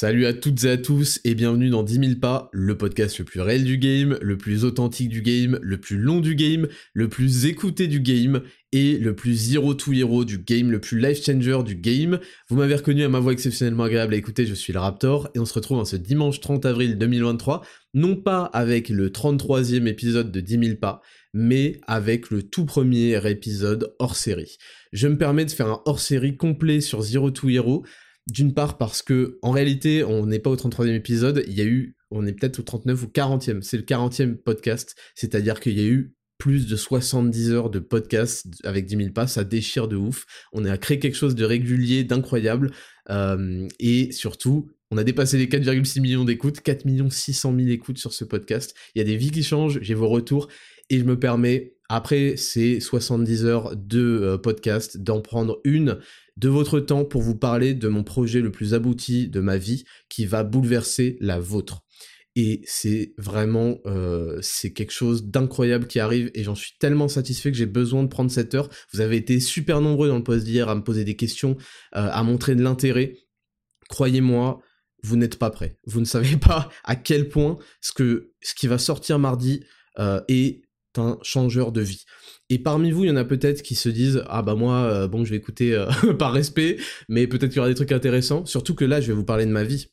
Salut à toutes et à tous et bienvenue dans 10 000 pas, le podcast le plus réel du game, le plus authentique du game, le plus long du game, le plus écouté du game et le plus zero to hero du game, le plus life changer du game. Vous m'avez reconnu à ma voix exceptionnellement agréable à écouter, je suis le Raptor et on se retrouve en ce dimanche 30 avril 2023, non pas avec le 33e épisode de 10 000 pas, mais avec le tout premier épisode hors série. Je me permets de faire un hors série complet sur Zero to Hero d'une part parce que en réalité, on n'est pas au 33e épisode, il y a eu, on est peut-être au 39 ou 40e, c'est le 40e podcast, c'est-à-dire qu'il y a eu plus de 70 heures de podcast avec 10 000 pas, ça déchire de ouf. On a créé quelque chose de régulier, d'incroyable, euh, et surtout, on a dépassé les 4,6 millions d'écoutes, 4 600 000 écoutes sur ce podcast. Il y a des vies qui changent, j'ai vos retours, et je me permets, après ces 70 heures de euh, podcast, d'en prendre une de votre temps pour vous parler de mon projet le plus abouti de ma vie qui va bouleverser la vôtre. Et c'est vraiment, euh, quelque chose d'incroyable qui arrive et j'en suis tellement satisfait que j'ai besoin de prendre cette heure. Vous avez été super nombreux dans le post d'hier à me poser des questions, euh, à montrer de l'intérêt. Croyez-moi, vous n'êtes pas prêt. Vous ne savez pas à quel point ce qui va sortir mardi euh, est un changeur de vie. Et parmi vous, il y en a peut-être qui se disent ah bah moi euh, bon je vais écouter euh, par respect, mais peut-être qu'il y aura des trucs intéressants. Surtout que là, je vais vous parler de ma vie.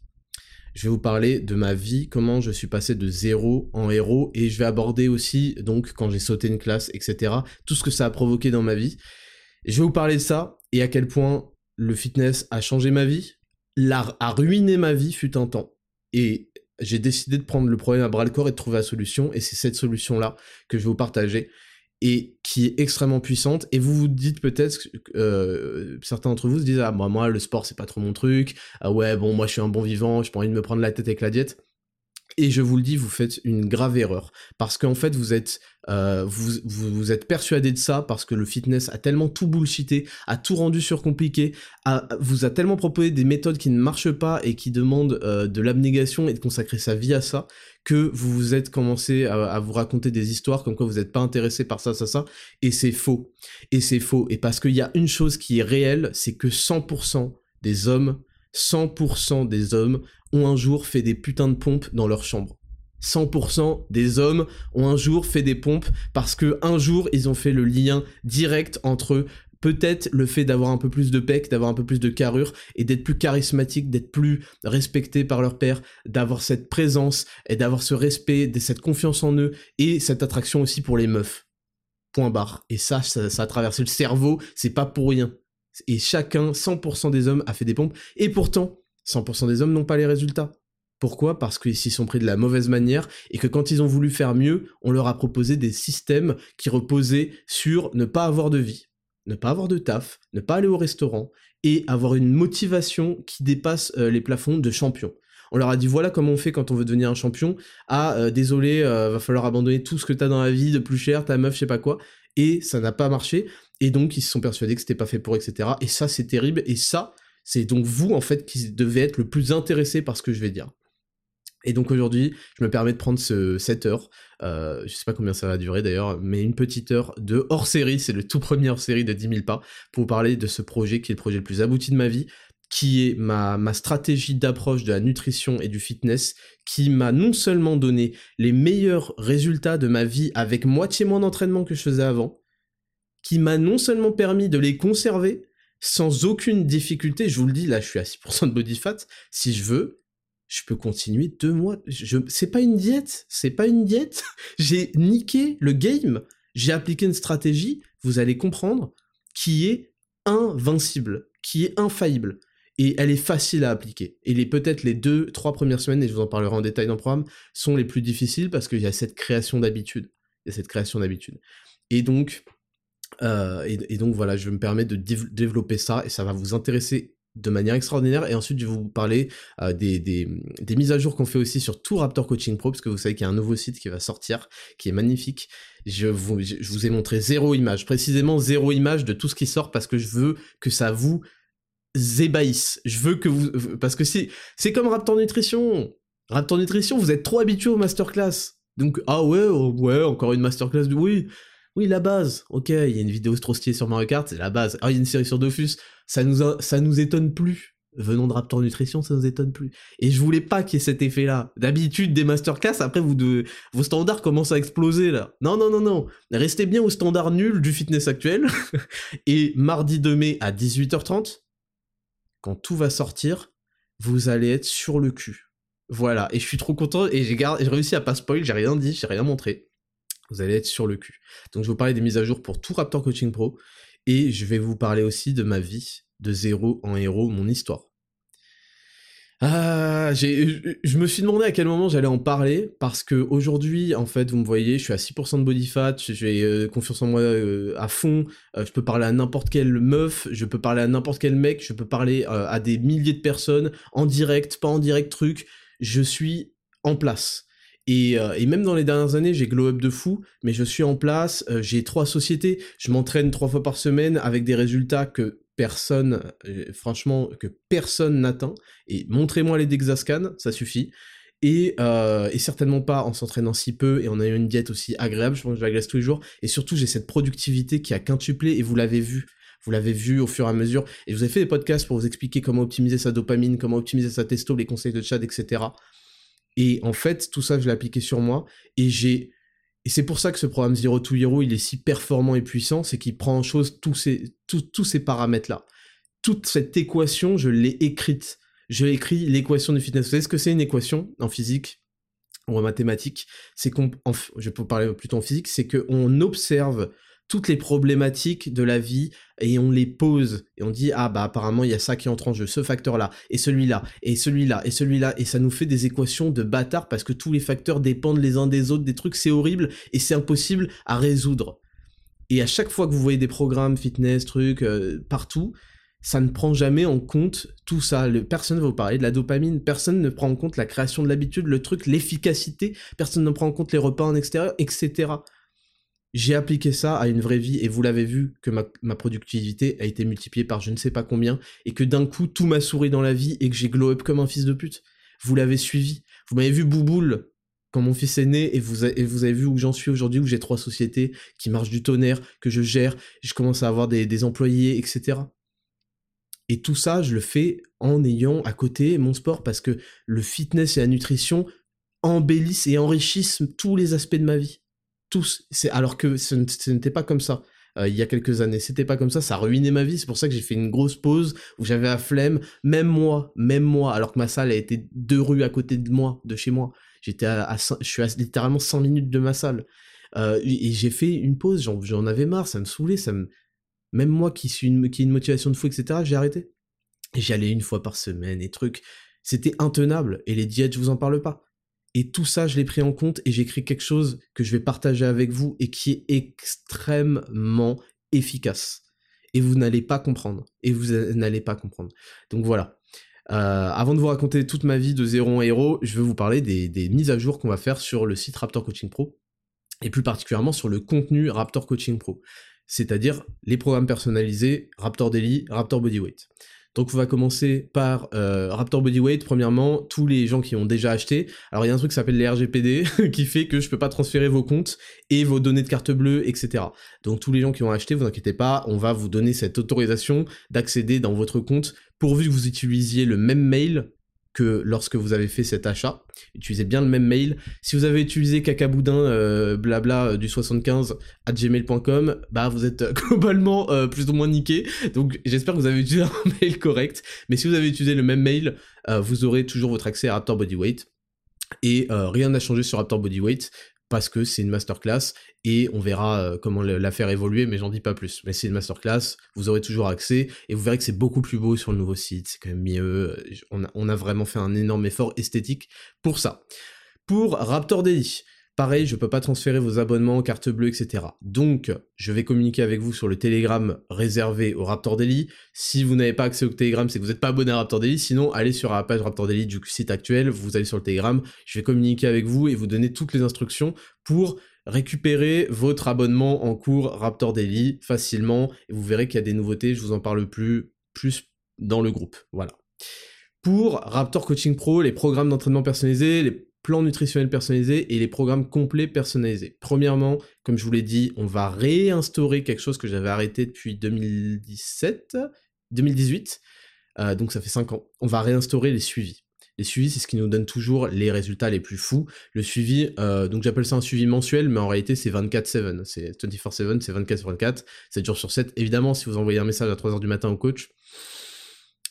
Je vais vous parler de ma vie, comment je suis passé de zéro en héros, et je vais aborder aussi donc quand j'ai sauté une classe, etc. Tout ce que ça a provoqué dans ma vie. je vais vous parler de ça et à quel point le fitness a changé ma vie, l'art a ruiné ma vie fut un temps. Et j'ai décidé de prendre le problème à bras le corps et de trouver la solution, et c'est cette solution-là que je vais vous partager, et qui est extrêmement puissante, et vous vous dites peut-être, euh, certains d'entre vous se disent, ah moi, moi le sport c'est pas trop mon truc, ah ouais bon moi je suis un bon vivant, j'ai pas envie de me prendre la tête avec la diète, et je vous le dis, vous faites une grave erreur. Parce qu'en fait, vous êtes, euh, vous, vous, êtes persuadé de ça parce que le fitness a tellement tout bullshité, a tout rendu surcompliqué, vous a tellement proposé des méthodes qui ne marchent pas et qui demandent euh, de l'abnégation et de consacrer sa vie à ça, que vous vous êtes commencé à, à vous raconter des histoires comme quoi vous n'êtes pas intéressé par ça, ça, ça. Et c'est faux. Et c'est faux. Et parce qu'il y a une chose qui est réelle, c'est que 100% des hommes 100% des hommes ont un jour fait des putains de pompes dans leur chambre. 100% des hommes ont un jour fait des pompes parce que un jour ils ont fait le lien direct entre peut-être le fait d'avoir un peu plus de pec, d'avoir un peu plus de carrure et d'être plus charismatique, d'être plus respecté par leur père, d'avoir cette présence et d'avoir ce respect, cette confiance en eux et cette attraction aussi pour les meufs. Point barre. Et ça, ça, ça a traversé le cerveau, c'est pas pour rien. Et chacun, 100% des hommes, a fait des pompes. Et pourtant, 100% des hommes n'ont pas les résultats. Pourquoi? Parce qu'ils s'y sont pris de la mauvaise manière et que quand ils ont voulu faire mieux, on leur a proposé des systèmes qui reposaient sur ne pas avoir de vie, ne pas avoir de taf, ne pas aller au restaurant et avoir une motivation qui dépasse euh, les plafonds de champion. On leur a dit voilà comment on fait quand on veut devenir un champion. Ah euh, désolé, euh, va falloir abandonner tout ce que t'as dans la vie de plus cher, ta meuf, je sais pas quoi. Et ça n'a pas marché. Et donc ils se sont persuadés que c'était pas fait pour, etc. Et ça c'est terrible. Et ça, c'est donc vous, en fait, qui devez être le plus intéressé par ce que je vais dire. Et donc aujourd'hui, je me permets de prendre ce, cette heure, euh, je sais pas combien ça va durer d'ailleurs, mais une petite heure de hors-série, c'est le tout premier hors-série de 10 000 pas, pour vous parler de ce projet qui est le projet le plus abouti de ma vie, qui est ma stratégie d'approche de la nutrition et du fitness, qui m'a non seulement donné les meilleurs résultats de ma vie avec moitié moins d'entraînement que je faisais avant, qui m'a non seulement permis de les conserver, sans aucune difficulté. Je vous le dis, là, je suis à 6% de body fat. Si je veux, je peux continuer deux mois. Je, c'est pas une diète, c'est pas une diète. J'ai niqué le game. J'ai appliqué une stratégie, vous allez comprendre, qui est invincible, qui est infaillible. Et elle est facile à appliquer. Et les, peut-être les deux, trois premières semaines, et je vous en parlerai en détail dans le programme, sont les plus difficiles parce qu'il y a cette création d'habitude. Cette création d'habitude. Et donc, euh, et, donc voilà, je me permets de développer ça et ça va vous intéresser de manière extraordinaire. Et ensuite, je vais vous parler euh, des, des, mises à jour qu'on fait aussi sur tout Raptor Coaching Pro, parce que vous savez qu'il y a un nouveau site qui va sortir, qui est magnifique. Je vous, je vous ai montré zéro image, précisément zéro image de tout ce qui sort, parce que je veux que ça vous ébahisse. Je veux que vous... Parce que c'est, c'est comme Raptor Nutrition. Raptor Nutrition, vous êtes trop habitué aux masterclass. Donc, ah ouais, oh, ouais, encore une masterclass, oui, oui, la base, ok, il y a une vidéo trop sur Mario Kart, c'est la base. Ah, il y a une série sur Dofus, ça nous, ça nous étonne plus. Venons de Raptor Nutrition, ça nous étonne plus. Et je voulais pas qu'il y ait cet effet-là. D'habitude, des masterclass, après, vous vos standards commencent à exploser, là. Non, non, non, non. Restez bien au standard nul du fitness actuel. Et mardi 2 mai à 18h30, quand tout va sortir, vous allez être sur le cul. Voilà, et je suis trop content, et j'ai réussi à pas spoil, j'ai rien dit, j'ai rien montré. Vous allez être sur le cul. Donc je vais vous parler des mises à jour pour tout Raptor Coaching Pro, et je vais vous parler aussi de ma vie de zéro en héros, mon histoire. Ah, je me suis demandé à quel moment j'allais en parler parce que aujourd'hui, en fait, vous me voyez, je suis à 6% de body fat, j'ai euh, confiance en moi euh, à fond, euh, je peux parler à n'importe quelle meuf, je peux parler à n'importe quel mec, je peux parler à des milliers de personnes en direct, pas en direct, truc je suis en place. Et, euh, et, même dans les dernières années, j'ai glow up de fou, mais je suis en place, euh, j'ai trois sociétés, je m'entraîne trois fois par semaine avec des résultats que personne, euh, franchement, que personne n'atteint. Et montrez-moi les Dexascan, ça suffit. Et, certainement pas en s'entraînant si peu et en ayant une diète aussi agréable, je pense que je la tous les jours. Et surtout, j'ai cette productivité qui a quintuplé, et vous l'avez vu. Vous l'avez vu au fur et à mesure. Et je vous ai fait des podcasts pour vous expliquer comment optimiser sa dopamine, comment optimiser sa testo, les conseils de chat, etc. Et en fait, tout ça, je l'ai appliqué sur moi. Et j'ai. Et c'est pour ça que ce programme Zero to Hero, il est si performant et puissant, c'est qu'il prend en chose tous ces, tous, ces paramètres-là. Toute cette équation, je l'ai écrite. Je l'ai écrit l'équation du fitness. Vous savez ce que c'est une équation en physique ou en mathématiques? C'est qu'on, je peux parler plutôt en physique, c'est qu'on observe toutes les problématiques de la vie et on les pose et on dit ah bah apparemment il y a ça qui entre en jeu, ce facteur là et celui-là et celui-là et celui-là et ça nous fait des équations de bâtard parce que tous les facteurs dépendent les uns des autres, des trucs c'est horrible et c'est impossible à résoudre. Et à chaque fois que vous voyez des programmes fitness, trucs euh, partout, ça ne prend jamais en compte tout ça. Personne ne va vous parler de la dopamine, personne ne prend en compte la création de l'habitude, le truc, l'efficacité, personne ne prend en compte les repas en extérieur, etc. J'ai appliqué ça à une vraie vie et vous l'avez vu que ma, productivité a été multipliée par je ne sais pas combien et que d'un coup tout m'a souri dans la vie et que j'ai glow up comme un fils de pute. Vous l'avez suivi. Vous m'avez vu bouboule quand mon fils est né et vous, avez vu où j'en suis aujourd'hui, où j'ai trois sociétés qui marchent du tonnerre, que je gère, je commence à avoir des employés, etc. Et tout ça, je le fais en ayant à côté mon sport parce que le fitness et la nutrition embellissent et enrichissent tous les aspects de ma vie tous. C'est alors que ce n'était pas comme ça. Euh, il y a quelques années, c'était pas comme ça, ça ruinait ma vie. C'est pour ça que j'ai fait une grosse pause où j'avais la flemme, même moi, même moi, alors que ma salle a été deux rues à côté de moi, de chez moi. J'étais à, je suis à littéralement 100 minutes de ma salle. Euh, et j'ai fait une pause, j'en avais marre, ça me saoulait, ça me... même moi qui suis une, qui ai une motivation de fou, etc., j'ai arrêté. J'y allais une fois par semaine et trucs. C'était intenable. Et les diètes, je vous en parle pas. Et tout ça, je l'ai pris en compte et j'écris quelque chose que je vais partager avec vous et qui est extrêmement efficace. Et vous n'allez pas comprendre. Et vous n'allez pas comprendre. Donc voilà. Euh, avant de vous raconter toute ma vie de zéro en héros, je vais vous parler des, des mises à jour qu'on va faire sur le site Raptor Coaching Pro. Et plus particulièrement sur le contenu Raptor Coaching Pro. C'est-à-dire les programmes personnalisés Raptor Daily, Raptor Bodyweight. Donc on va commencer par euh, Raptor Bodyweight. Premièrement, tous les gens qui ont déjà acheté. Alors il y a un truc qui s'appelle les RGPD qui fait que je peux pas transférer vos comptes et vos données de carte bleue, etc. Donc tous les gens qui ont acheté, vous inquiétez pas, on va vous donner cette autorisation d'accéder dans votre compte pourvu que vous utilisiez le même mail que lorsque vous avez fait cet achat. Utilisez bien le même mail. Si vous avez utilisé cacaboudin euh, blabla euh, du 75 à gmail.com, bah vous êtes euh, globalement plus ou moins niqué. Donc j'espère que vous avez utilisé un mail correct. Mais si vous avez utilisé le même mail, vous aurez toujours votre accès à Raptor Bodyweight. Et rien n'a changé sur Raptor Bodyweight parce que c'est une masterclass et on verra euh, comment la faire évoluer, mais j'en dis pas plus. Mais c'est une masterclass, vous aurez toujours accès et vous verrez que c'est beaucoup plus beau sur le nouveau site, c'est quand même mieux. On a, on a, vraiment fait un énorme effort esthétique pour ça. Pour Raptor Daily, Pareil, je peux pas transférer vos abonnements, carte bleue, etc. Donc, je vais communiquer avec vous sur le Telegram réservé au Raptor Daily. Si vous n'avez pas accès au Telegram, c'est que vous n'êtes pas abonné à Raptor Daily. Sinon, allez sur la page Raptor Daily du site actuel, vous allez sur le Telegram, je vais communiquer avec vous et vous donner toutes les instructions pour récupérer votre abonnement en cours Raptor Daily facilement. Et vous verrez qu'il y a des nouveautés, je vous en parle plus, plus dans le groupe. Voilà. Pour Raptor Coaching Pro, les programmes d'entraînement personnalisés, les plan nutritionnel personnalisé et les programmes complets personnalisés. Premièrement, comme je vous l'ai dit, on va réinstaurer quelque chose que j'avais arrêté depuis 2017, 2018, euh, donc ça fait 5 ans. On va réinstaurer les suivis. Les suivis, c'est ce qui nous donne toujours les résultats les plus fous. Le suivi, euh, donc j'appelle ça un suivi mensuel, mais en réalité c'est 24-7, c'est 24-7, c'est 24 sur 24, 7 jours sur 7. Évidemment, si vous envoyez un message à 3h du matin au coach,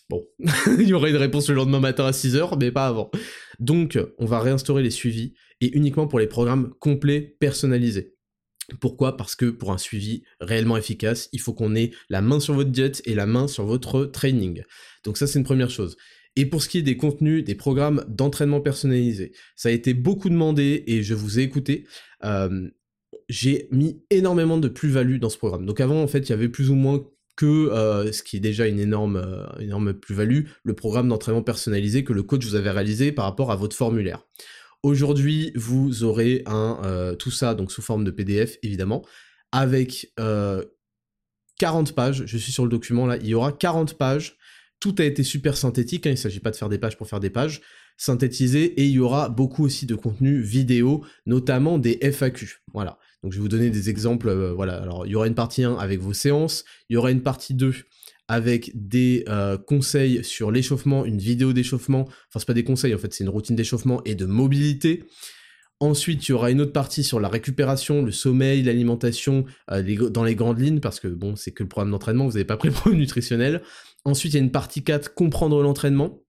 Bon, il y aurait une réponse le lendemain matin à 6h, mais pas avant. Donc, on va réinstaurer les suivis, et uniquement pour les programmes complets personnalisés. Pourquoi? Parce que pour un suivi réellement efficace, il faut qu'on ait la main sur votre diète et la main sur votre training. Donc ça, c'est une première chose. Et pour ce qui est des contenus, des programmes d'entraînement personnalisés, ça a été beaucoup demandé et je vous ai écouté. Euh, j'ai mis énormément de plus-value dans ce programme. Donc avant, en fait, il y avait plus ou moins que euh, ce qui est déjà une énorme, euh, plus-value, le programme d'entraînement personnalisé que le coach vous avait réalisé par rapport à votre formulaire. Aujourd'hui, vous aurez un, euh, tout ça donc sous forme de PDF évidemment, avec 40 pages, je suis sur le document là, il y aura 40 pages, tout a été super synthétique, hein, il ne s'agit pas de faire des pages pour faire des pages, synthétisé et il y aura beaucoup aussi de contenu vidéo, notamment des FAQ. Voilà. Je vais vous donner des exemples. Euh, voilà. Alors il y aura une partie 1 avec vos séances, il y aura une partie 2 avec des euh, conseils sur l'échauffement, une vidéo d'échauffement. Enfin c'est pas des conseils en fait, c'est une routine d'échauffement et de mobilité. Ensuite, il y aura une autre partie sur la récupération, le sommeil, l'alimentation, euh, dans les grandes lignes, parce que bon, c'est que le programme d'entraînement, vous n'avez pas pris le programme nutritionnel. Ensuite, il y a une partie 4, comprendre l'entraînement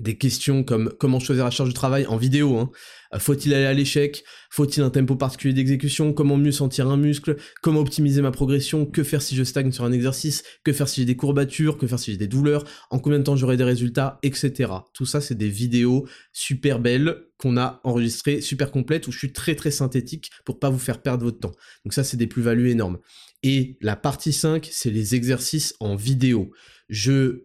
des questions comme comment choisir la charge de travail? en vidéo. Hein. Euh, faut-il aller à l'échec? Faut-il un tempo particulier d'exécution? Comment mieux sentir un muscle? Comment optimiser ma progression? Que faire si je stagne sur un exercice? Que faire si j'ai des courbatures? Que faire si j'ai des douleurs? En combien de temps j'aurai des résultats? Etc. Tout ça, c'est des vidéos super belles qu'on a enregistrées, super complètes, où je suis très très synthétique pour pas vous faire perdre votre temps. Donc ça, c'est des plus-values énormes. Et la partie 5, c'est les exercices en vidéo. Je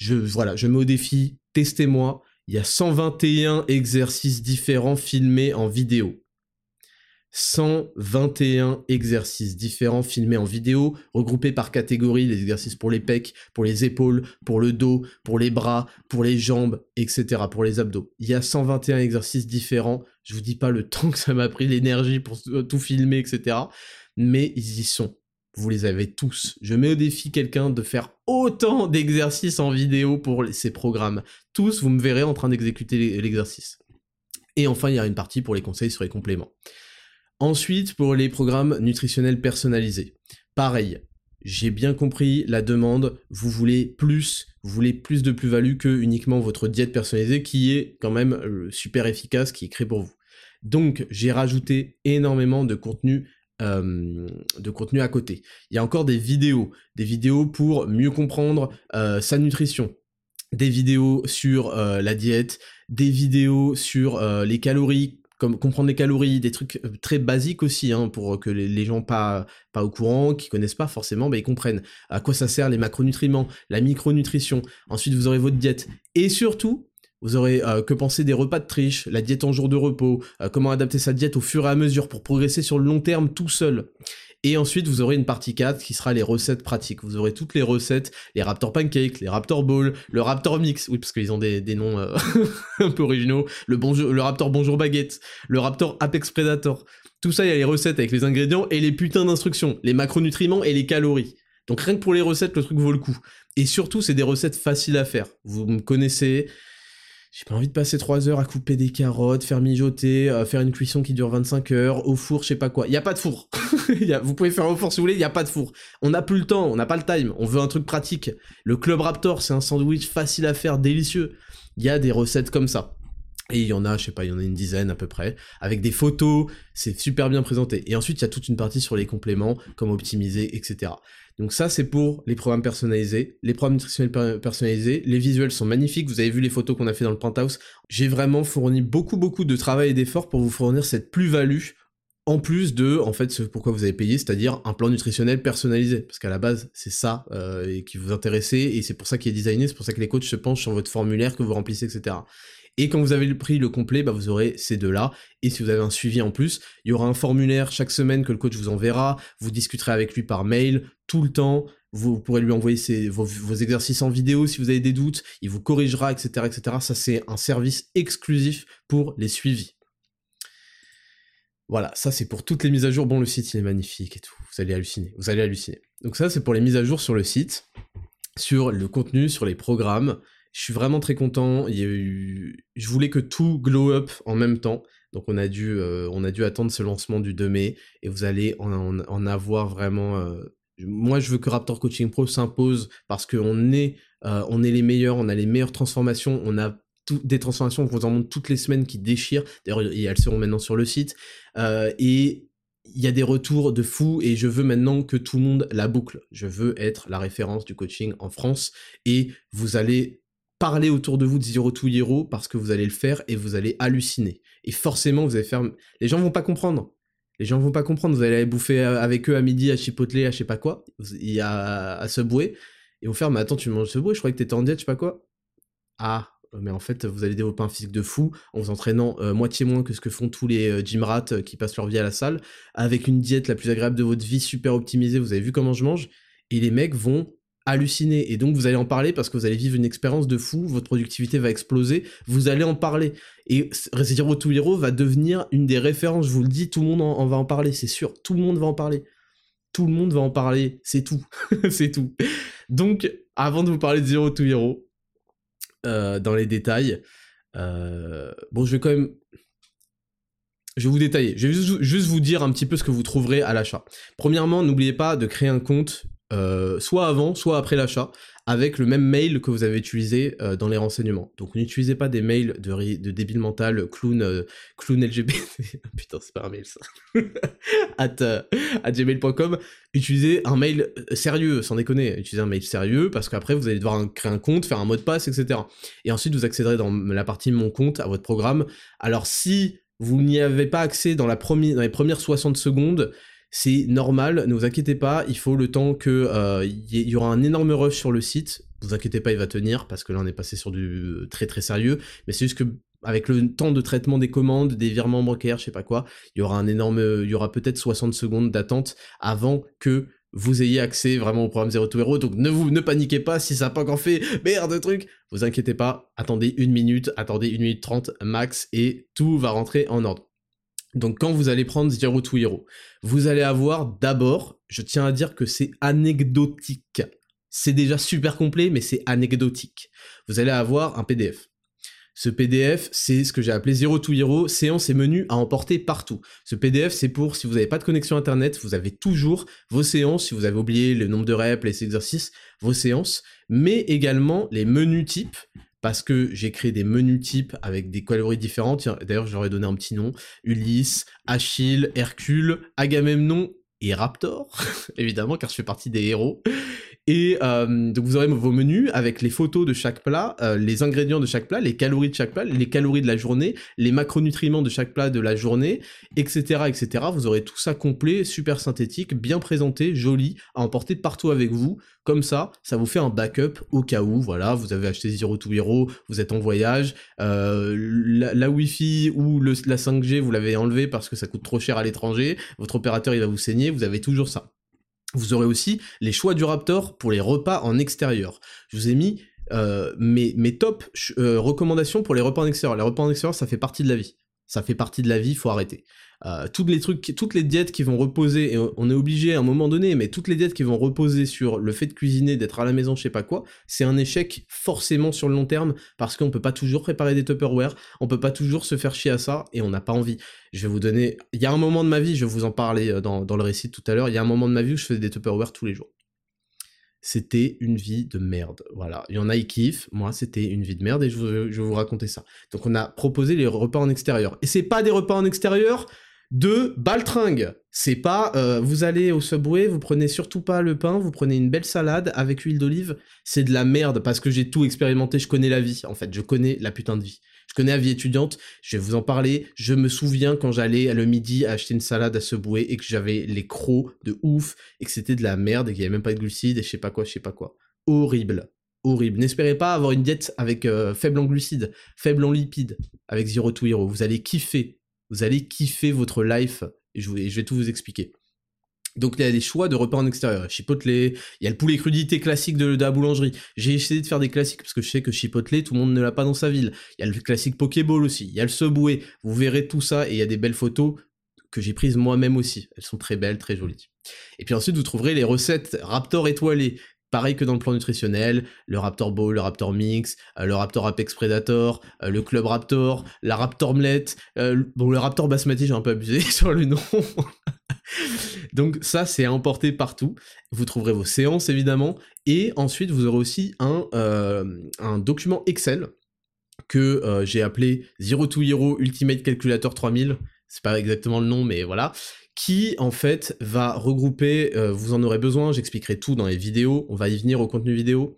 je, voilà, je mets au défi, testez-moi. Il y a 121 exercices différents filmés en vidéo. 121 exercices différents filmés en vidéo, regroupés par catégorie, les exercices pour les pecs, pour les épaules, pour le dos, pour les bras, pour les jambes, etc., pour les abdos. Il y a 121 exercices différents. Je vous dis pas le temps que ça m'a pris, l'énergie pour tout filmer, etc. Mais ils y sont vous les avez tous. Je mets au défi quelqu'un de faire autant d'exercices en vidéo pour ces programmes. Tous, vous me verrez en train d'exécuter l'exercice. Et enfin, il y a une partie pour les conseils sur les compléments. Ensuite, pour les programmes nutritionnels personnalisés. Pareil, j'ai bien compris la demande, vous voulez plus, vous voulez plus de plus-value que uniquement votre diète personnalisée qui est quand même euh, super efficace, qui est créée pour vous. Donc j'ai rajouté énormément de contenu euh, de contenu à côté. Il y a encore des vidéos, des vidéos pour mieux comprendre euh, sa nutrition, des vidéos sur euh, la diète, des vidéos sur les calories, comme comprendre les calories, des trucs très basiques aussi, hein, pour que les, gens pas, pas au courant, qui connaissent pas forcément, bah, ils comprennent à quoi ça sert les macronutriments, la micronutrition. Ensuite, vous aurez votre diète. Et surtout, vous aurez euh, que penser des repas de triche, la diète en jour de repos, euh, comment adapter sa diète au fur et à mesure pour progresser sur le long terme tout seul. Et ensuite, vous aurez une partie 4 qui sera les recettes pratiques. Vous aurez toutes les recettes, les Raptor Pancake, les Raptor Ball, le Raptor Mix, oui, parce qu'ils ont des, noms euh, un peu originaux, le, le Raptor Bonjour Baguette, le Raptor Apex Predator. Tout ça, il y a les recettes avec les ingrédients et les putains d'instructions, les macronutriments et les calories. Donc rien que pour les recettes, le truc vaut le coup. Et surtout, c'est des recettes faciles à faire. Vous me connaissez, j'ai pas envie de passer 3 heures à couper des carottes, faire mijoter, euh, faire une cuisson qui dure 25 heures, au four, je sais pas quoi. Il a pas de four. vous pouvez faire au four si vous voulez, il a pas de four. On n'a plus le temps, on n'a pas le time, on veut un truc pratique. Le Club Raptor, c'est un sandwich facile à faire, délicieux. Il y a des recettes comme ça. Et il y en a, je sais pas, il y en a une dizaine à peu près, avec des photos, c'est super bien présenté. Et ensuite, il y a toute une partie sur les compléments, comment optimiser, etc. Donc ça, c'est pour les programmes personnalisés, les programmes nutritionnels personnalisés. Les visuels sont magnifiques. Vous avez vu les photos qu'on a fait dans le penthouse. J'ai vraiment fourni beaucoup, beaucoup de travail et d'efforts pour vous fournir cette plus-value en plus de, en fait, ce pourquoi vous avez payé, c'est-à-dire un plan nutritionnel personnalisé. Parce qu'à la base, c'est ça euh, qui vous intéressait, et c'est pour ça qu'il est designé, c'est pour ça que les coachs se penchent sur votre formulaire que vous remplissez, etc. Et quand vous avez le prix le complet, bah, vous aurez ces deux-là. Et si vous avez un suivi en plus, il y aura un formulaire chaque semaine que le coach vous enverra. Vous discuterez avec lui par mail tout le temps. Vous pourrez lui envoyer vos, exercices en vidéo si vous avez des doutes. Il vous corrigera, etc., etc. Ça, c'est un service exclusif pour les suivis. Voilà, ça c'est pour toutes les mises à jour. Bon, le site il est magnifique et tout. Vous allez halluciner. Vous allez halluciner. Donc ça c'est pour les mises à jour sur le site, sur le contenu, sur les programmes. Je suis vraiment très content. Je voulais que tout glow up en même temps. Donc on a dû, euh, on a dû attendre ce lancement du 2 mai et vous allez en, avoir vraiment. Euh, moi je veux que Raptor Coaching Pro s'impose parce qu'on est, euh, est les meilleurs, on a les meilleures transformations, on a des transformations qu'on vous en montre toutes les semaines qui déchirent. D'ailleurs, elles seront maintenant sur le site. Et il y a des retours de fou et je veux maintenant que tout le monde la boucle. Je veux être la référence du coaching en France et vous allez parler autour de vous de Zero to Hero parce que vous allez le faire et vous allez halluciner. Et forcément, vous allez faire... Les gens vont pas comprendre. Les gens vont pas comprendre. Vous allez aller bouffer avec eux à midi à Chipotle, à je sais pas quoi. A à Subway. Et vous faire, mais attends, tu manges Subway, je croyais que t'étais en diète, je sais pas quoi. Ah, mais en fait, vous allez développer un physique de fou en vous entraînant euh, moitié moins que ce que font tous les euh, gym rats euh, qui passent leur vie à la salle, avec une diète la plus agréable de votre vie, super optimisée, vous avez vu comment je mange, et les mecs vont halluciner. Et donc, vous allez en parler parce que vous allez vivre une expérience de fou, votre productivité va exploser, vous allez en parler. Et Zero to Hero va devenir une des références, je vous le dis, tout le monde en, va en parler, c'est sûr, tout le monde va en parler. Tout le monde va en parler, c'est tout, c'est tout. Donc, avant de vous parler de Zero to Hero, euh, dans les détails. Euh, bon, je vais quand même... Je vais vous détailler. Je vais juste vous dire un petit peu ce que vous trouverez à l'achat. Premièrement, n'oubliez pas de créer un compte euh, soit avant, soit après l'achat, avec le même mail que vous avez utilisé euh, dans les renseignements. Donc n'utilisez pas des mails de, débile mental, clown, euh, clown LGBT, putain c'est pas un mail ça, at, euh, gmail.com, utilisez un mail sérieux, sans déconner, utilisez un mail sérieux, parce qu'après vous allez devoir créer un compte, faire un mot de passe, etc. Et ensuite vous accéderez dans la partie mon compte à votre programme. Alors si vous n'y avez pas accès dans les premières 60 secondes, c'est normal, ne vous inquiétez pas, il faut le temps que euh, y, aura un énorme rush sur le site. Vous inquiétez pas, il va tenir parce que là on est passé sur du très très sérieux. Mais c'est juste que avec le temps de traitement des commandes, des virements bancaires, je sais pas quoi, il y aura un énorme, il y aura peut-être 60 secondes d'attente avant que vous ayez accès vraiment au programme Zero to Hero. Donc ne vous ne paniquez pas si ça n'a pas encore fait merde truc. Vous inquiétez pas, attendez une minute, attendez une minute trente max et tout va rentrer en ordre. Donc quand vous allez prendre Zero to Hero, vous allez avoir d'abord, je tiens à dire que c'est anecdotique. C'est déjà super complet, mais c'est anecdotique. Vous allez avoir un PDF. Ce PDF, c'est ce que j'ai appelé Zero to Hero, séances et menus à emporter partout. Ce PDF, c'est pour si vous n'avez pas de connexion internet, vous avez toujours vos séances, si vous avez oublié le nombre de reps, les exercices, vos séances, mais également les menus types parce que j'ai créé des menus types avec des calories différentes. D'ailleurs, j'aurais donné un petit nom. Ulysse, Achille, Hercule, Agamemnon et Raptor, évidemment, car je fais partie des héros. Et euh, donc vous aurez vos menus avec les photos de chaque plat, euh, les ingrédients de chaque plat, les calories de chaque plat, les calories de la journée, les macronutriments de chaque plat de la journée, etc., etc. Vous aurez tout ça complet, super synthétique, bien présenté, joli, à emporter partout avec vous. Comme ça, ça vous fait un backup au cas où, voilà, vous avez acheté Zero to Hero, vous êtes en voyage, euh, la, Wi-Fi ou la 5G, vous l'avez enlevé parce que ça coûte trop cher à l'étranger, votre opérateur il va vous saigner, vous avez toujours ça. Vous aurez aussi les choix du Raptor pour les repas en extérieur. Je vous ai mis euh, mes, top euh, recommandations pour les repas en extérieur. Les repas en extérieur, ça fait partie de la vie. Ça fait partie de la vie, faut arrêter. Euh, toutes les trucs, toutes les diètes qui vont reposer, et on est obligé à un moment donné, mais toutes les diètes qui vont reposer sur le fait de cuisiner, d'être à la maison, je sais pas quoi, c'est un échec forcément sur le long terme parce qu'on peut pas toujours préparer des Tupperware, on peut pas toujours se faire chier à ça et on n'a pas envie. Je vais vous donner, il y a un moment de ma vie, je vais vous en parler euh, dans, le récit tout à l'heure, il y a un moment de ma vie où je faisais des Tupperware tous les jours c'était une vie de merde. Voilà. Il y en a qui kiffent, moi c'était une vie de merde et je, je, vais vous raconter ça. Donc on a proposé les repas en extérieur. Et c'est pas des repas en extérieur de baltringue. C'est pas, euh, vous allez au Subway, vous prenez surtout pas le pain, vous prenez une belle salade avec huile d'olive. C'est de la merde parce que j'ai tout expérimenté, je connais la vie, en fait, je connais la putain de vie. Je connais la vie étudiante, je vais vous en parler. Je me souviens quand j'allais le midi acheter une salade à Subway et que j'avais les crocs de ouf et que c'était de la merde et qu'il n'y avait même pas de glucides et je sais pas quoi, je sais pas quoi. Horrible. Horrible. N'espérez pas avoir une diète avec euh, faible en glucides, faible en lipides, avec Zero to Hero. Vous allez kiffer. Vous allez kiffer votre life et je, vais tout vous expliquer. Donc il y a des choix de repas en extérieur. Chipotle, il y a le poulet crudité classique de, la boulangerie. J'ai essayé de faire des classiques parce que je sais que Chipotle, tout le monde ne l'a pas dans sa ville. Il y a le classique Pokéball aussi. Il y a le Subway. Vous verrez tout ça et il y a des belles photos que j'ai prises moi-même aussi. Elles sont très belles, très jolies. Et puis ensuite, vous trouverez les recettes Raptor étoilées. Pareil que dans le plan nutritionnel, le Raptor Ball, le Raptor Mix, euh, le Raptor Apex Predator, euh, le Club Raptor, la Raptor Mlette, euh, bon le Raptor Basmati j'ai un peu abusé sur le nom. Donc ça c'est emporté partout. Vous trouverez vos séances évidemment et ensuite vous aurez aussi un, un document Excel que j'ai appelé Zero to Hero Ultimate Calculator 3000. C'est pas exactement le nom mais voilà qui en fait va regrouper, euh, vous en aurez besoin, j'expliquerai tout dans les vidéos, on va y venir au contenu vidéo,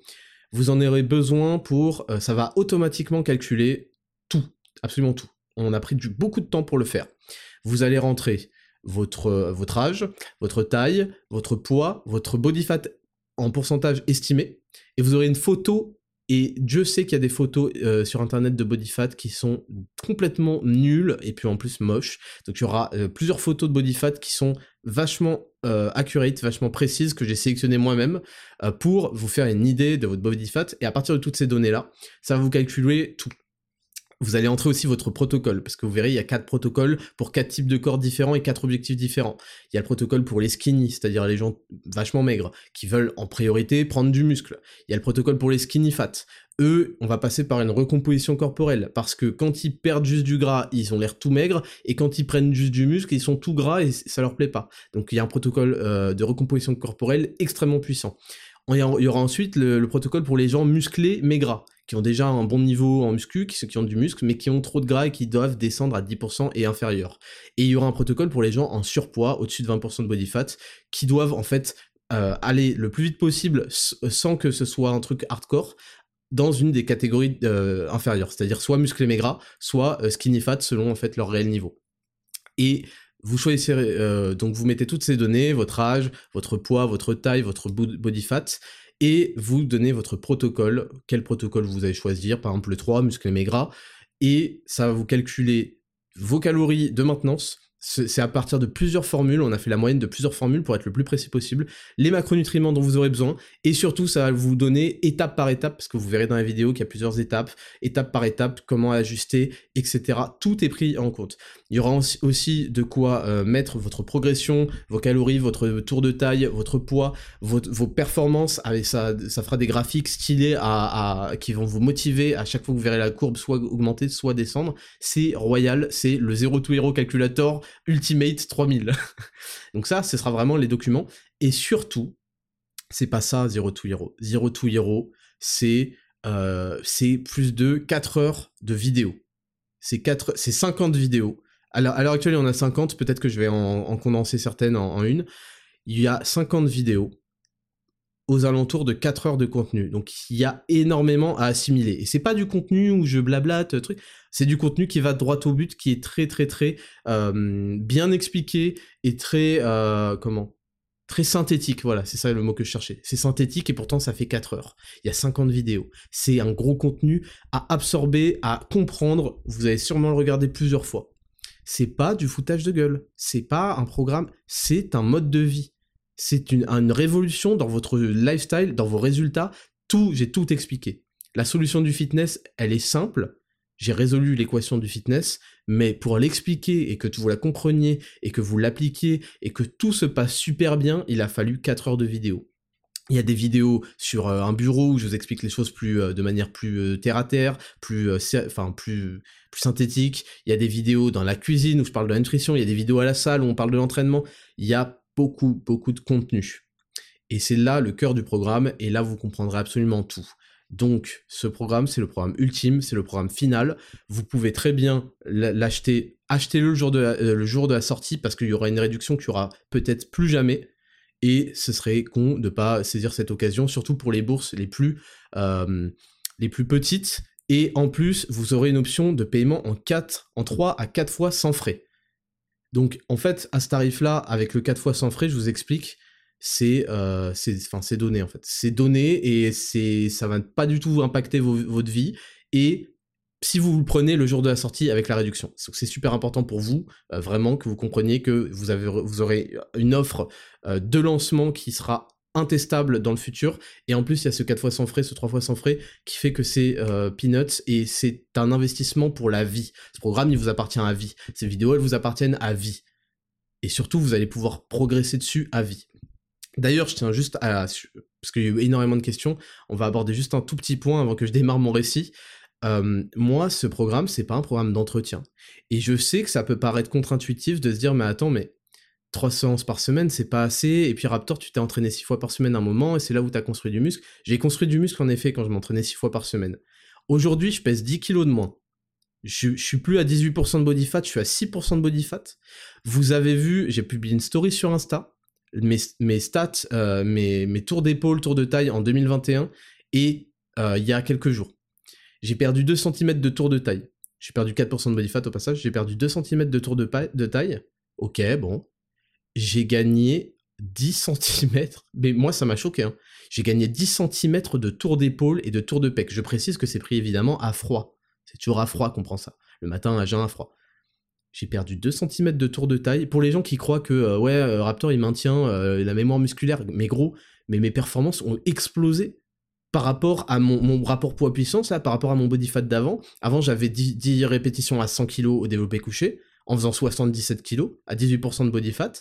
vous en aurez besoin pour, euh, ça va automatiquement calculer tout, absolument tout. On a pris du, beaucoup de temps pour le faire. Vous allez rentrer votre, euh, votre âge, votre taille, votre poids, votre body fat en pourcentage estimé, et vous aurez une photo et Dieu sait qu'il y a des photos euh, sur internet de body fat qui sont complètement nulles et puis en plus moches. Donc il y aura euh, plusieurs photos de body fat qui sont vachement euh, vachement précises que j'ai sélectionnées moi-même pour vous faire une idée de votre body fat. Et à partir de toutes ces données-là, ça va vous calculer tout vous allez entrer aussi votre protocole, parce que vous verrez, il y a quatre protocoles pour quatre types de corps différents et quatre objectifs différents. Il y a le protocole pour les skinny, c'est-à-dire les gens vachement maigres, qui veulent en priorité prendre du muscle. Il y a le protocole pour les skinny fat. Eux, on va passer par une recomposition corporelle, parce que quand ils perdent juste du gras, ils ont l'air tout maigres, et quand ils prennent juste du muscle, ils sont tout gras et ça leur plaît pas. Donc il y a un protocole euh, de recomposition corporelle extrêmement puissant. Il y aura ensuite le, protocole pour les gens musclés mais gras qui ont déjà un bon niveau en muscu, qui, qui ont du muscle, mais qui ont trop de gras et qui doivent descendre à 10% et inférieur. Et il y aura un protocole pour les gens en surpoids, au-dessus de 20% de body fat, qui doivent en fait euh, aller le plus vite possible sans que ce soit un truc hardcore dans une des catégories euh, inférieures, c'est-à-dire soit musclé mais gras, soit euh, skinny fat selon en fait leur réel niveau. Et vous choisissez, donc vous mettez toutes ces données, votre âge, votre poids, votre taille, votre body fat, et vous donnez votre protocole, quel protocole vous allez choisir, par exemple le 3, muscle maigre, et ça va vous calculer vos calories de maintenance, c'est à partir de plusieurs formules, on a fait la moyenne de plusieurs formules pour être le plus précis possible, les macronutriments dont vous aurez besoin, et surtout ça va vous donner étape par étape, parce que vous verrez dans la vidéo qu'il y a plusieurs étapes, étape par étape, comment ajuster, etc. Tout est pris en compte. Il y aura aussi de quoi euh, mettre votre progression, vos calories, votre tour de taille, votre poids, vos performances, avec ça, ça fera des graphiques stylés qui vont vous motiver à chaque fois que vous verrez la courbe soit augmenter, soit descendre. C'est royal, c'est le 0 to hero calculator Ultimate 3000. Donc ça, ce sera vraiment les documents. Et surtout, c'est pas ça Zero to Hero. Zero to Hero, c'est euh, plus de 4 heures de vidéo. C'est 50 vidéos. À l'heure actuelle, il y en a 50, peut-être que je vais en, condenser certaines en, en, une. Il y a 50 vidéos aux alentours de 4 heures de contenu. Donc il y a énormément à assimiler. Et c'est pas du contenu où je blablate, truc. C'est du contenu qui va droit au but, qui est très très très euh, bien expliqué et très euh, comment? Très synthétique. Voilà, c'est ça le mot que je cherchais. C'est synthétique et pourtant ça fait 4 heures. Il y a 50 vidéos. C'est un gros contenu à absorber, à comprendre. Vous allez sûrement le regarder plusieurs fois. C'est pas du foutage de gueule. C'est pas un programme. C'est un mode de vie c'est une, révolution dans votre lifestyle, dans vos résultats. Tout, j'ai tout expliqué. La solution du fitness, elle est simple. J'ai résolu l'équation du fitness, mais pour l'expliquer et que vous la compreniez et que vous l'appliquiez et que tout se passe super bien, il a fallu 4 heures de vidéo. Il y a des vidéos sur euh, un bureau où je vous explique les choses plus euh, de manière plus euh, terre à terre, plus enfin plus plus synthétique. Il y a des vidéos dans la cuisine où je parle de la nutrition, il y a des vidéos à la salle où on parle de l'entraînement. Il y a beaucoup, beaucoup de contenu. Et c'est là le cœur du programme, et là vous comprendrez absolument tout. Donc ce programme, c'est le programme ultime, c'est le programme final. Vous pouvez très bien l'acheter, achetez-le le, jour de la, euh, le jour de la sortie, parce qu'il y aura une réduction qui aura peut-être plus jamais. Et ce serait con de pas saisir cette occasion, surtout pour les bourses les plus, euh, les plus petites Et en plus, vous aurez une option de paiement en 4, en 3 à 4 fois sans frais. Donc en fait, à ce tarif-là, avec le 4 fois sans frais, je vous explique, c'est euh, donné en fait. C'est donné et ça va pas du tout impacter votre vie. Et si vous le prenez le jour de la sortie avec la réduction. C'est super important pour vous, euh, vraiment, que vous compreniez que vous, avez, vous aurez une offre euh, de lancement qui sera intestable dans le futur. Et en plus, il y a ce 4 fois sans frais, ce 3 fois sans frais, qui fait que c'est euh, peanuts et c'est un investissement pour la vie. Ce programme, il vous appartient à vie. Ces vidéos, elles vous appartiennent à vie. Et surtout, vous allez pouvoir progresser dessus à vie. D'ailleurs, je tiens juste à... Parce qu'il y a eu énormément de questions, on va aborder juste un tout petit point avant que je démarre mon récit. Euh, moi, ce programme, c'est pas un programme d'entretien. Et je sais que ça peut paraître contre-intuitif de se dire, mais attends, mais trois séances par semaine, c'est pas assez. Et puis Raptor, tu t'es entraîné six fois par semaine à un moment, et c'est là où tu as construit du muscle. J'ai construit du muscle en effet quand je m'entraînais six fois par semaine. Aujourd'hui, je pèse 10 kilos de moins. Je, je suis plus à 18% de body fat, je suis à 6% de body fat. Vous avez vu, j'ai publié une story sur Insta, mes, mes stats, euh, mes, mes tours d'épaule, tours de taille en 2021, et euh, il y a quelques jours. J'ai perdu 2 cm de tour de taille. J'ai perdu 4% de body fat au passage, j'ai perdu 2 cm de tour de, de taille. Ok, bon, j'ai gagné 10 cm. Mais moi, ça m'a choqué. Hein. J'ai gagné 10 cm de tour d'épaule et de tour de pec. Je précise que c'est pris évidemment à froid. C'est toujours à froid qu'on prend ça. Le matin, à jeun, à froid. J'ai perdu 2 cm de tour de taille. Pour les gens qui croient que, euh, ouais, euh, Raptor, il maintient euh, la mémoire musculaire, mais gros, mais mes performances ont explosé par rapport à mon, rapport poids-puissance, là, par rapport à mon body fat d'avant. Avant, j'avais 10, 10, répétitions à 100 kg au développé couché, en faisant 77 kg, à 18% de body fat.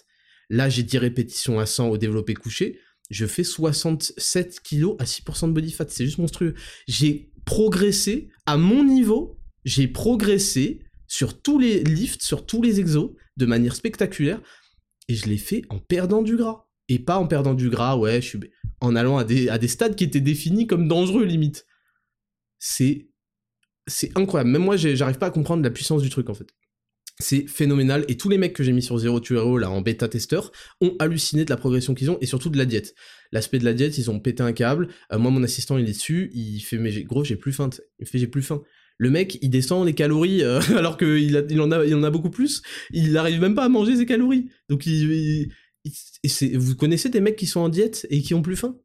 Là, j'ai 10 répétitions à 100 au développé couché. Je fais 67 kg à 6% de body fat. C'est juste monstrueux. J'ai progressé à mon niveau. J'ai progressé sur tous les lifts, sur tous les exos, de manière spectaculaire. Et je l'ai fait en perdant du gras. Et pas en perdant du gras, ouais, je suis en allant à des, stades qui étaient définis comme dangereux, limite. C'est. C'est incroyable. Même moi, j'arrive pas à comprendre la puissance du truc, en fait c'est phénoménal et tous les mecs que j'ai mis sur Zero to Hero là en bêta testeur ont halluciné de la progression qu'ils ont et surtout de la diète. L'aspect de la diète, ils ont pété un câble. Euh, moi mon assistant il est dessus, il fait mais gros j'ai plus faim, il fait plus faim. Le mec il descend les calories euh, alors qu'il il en a beaucoup plus. Il n'arrive même pas à manger ses calories. Donc vous connaissez des mecs qui sont en diète et qui ont plus faim?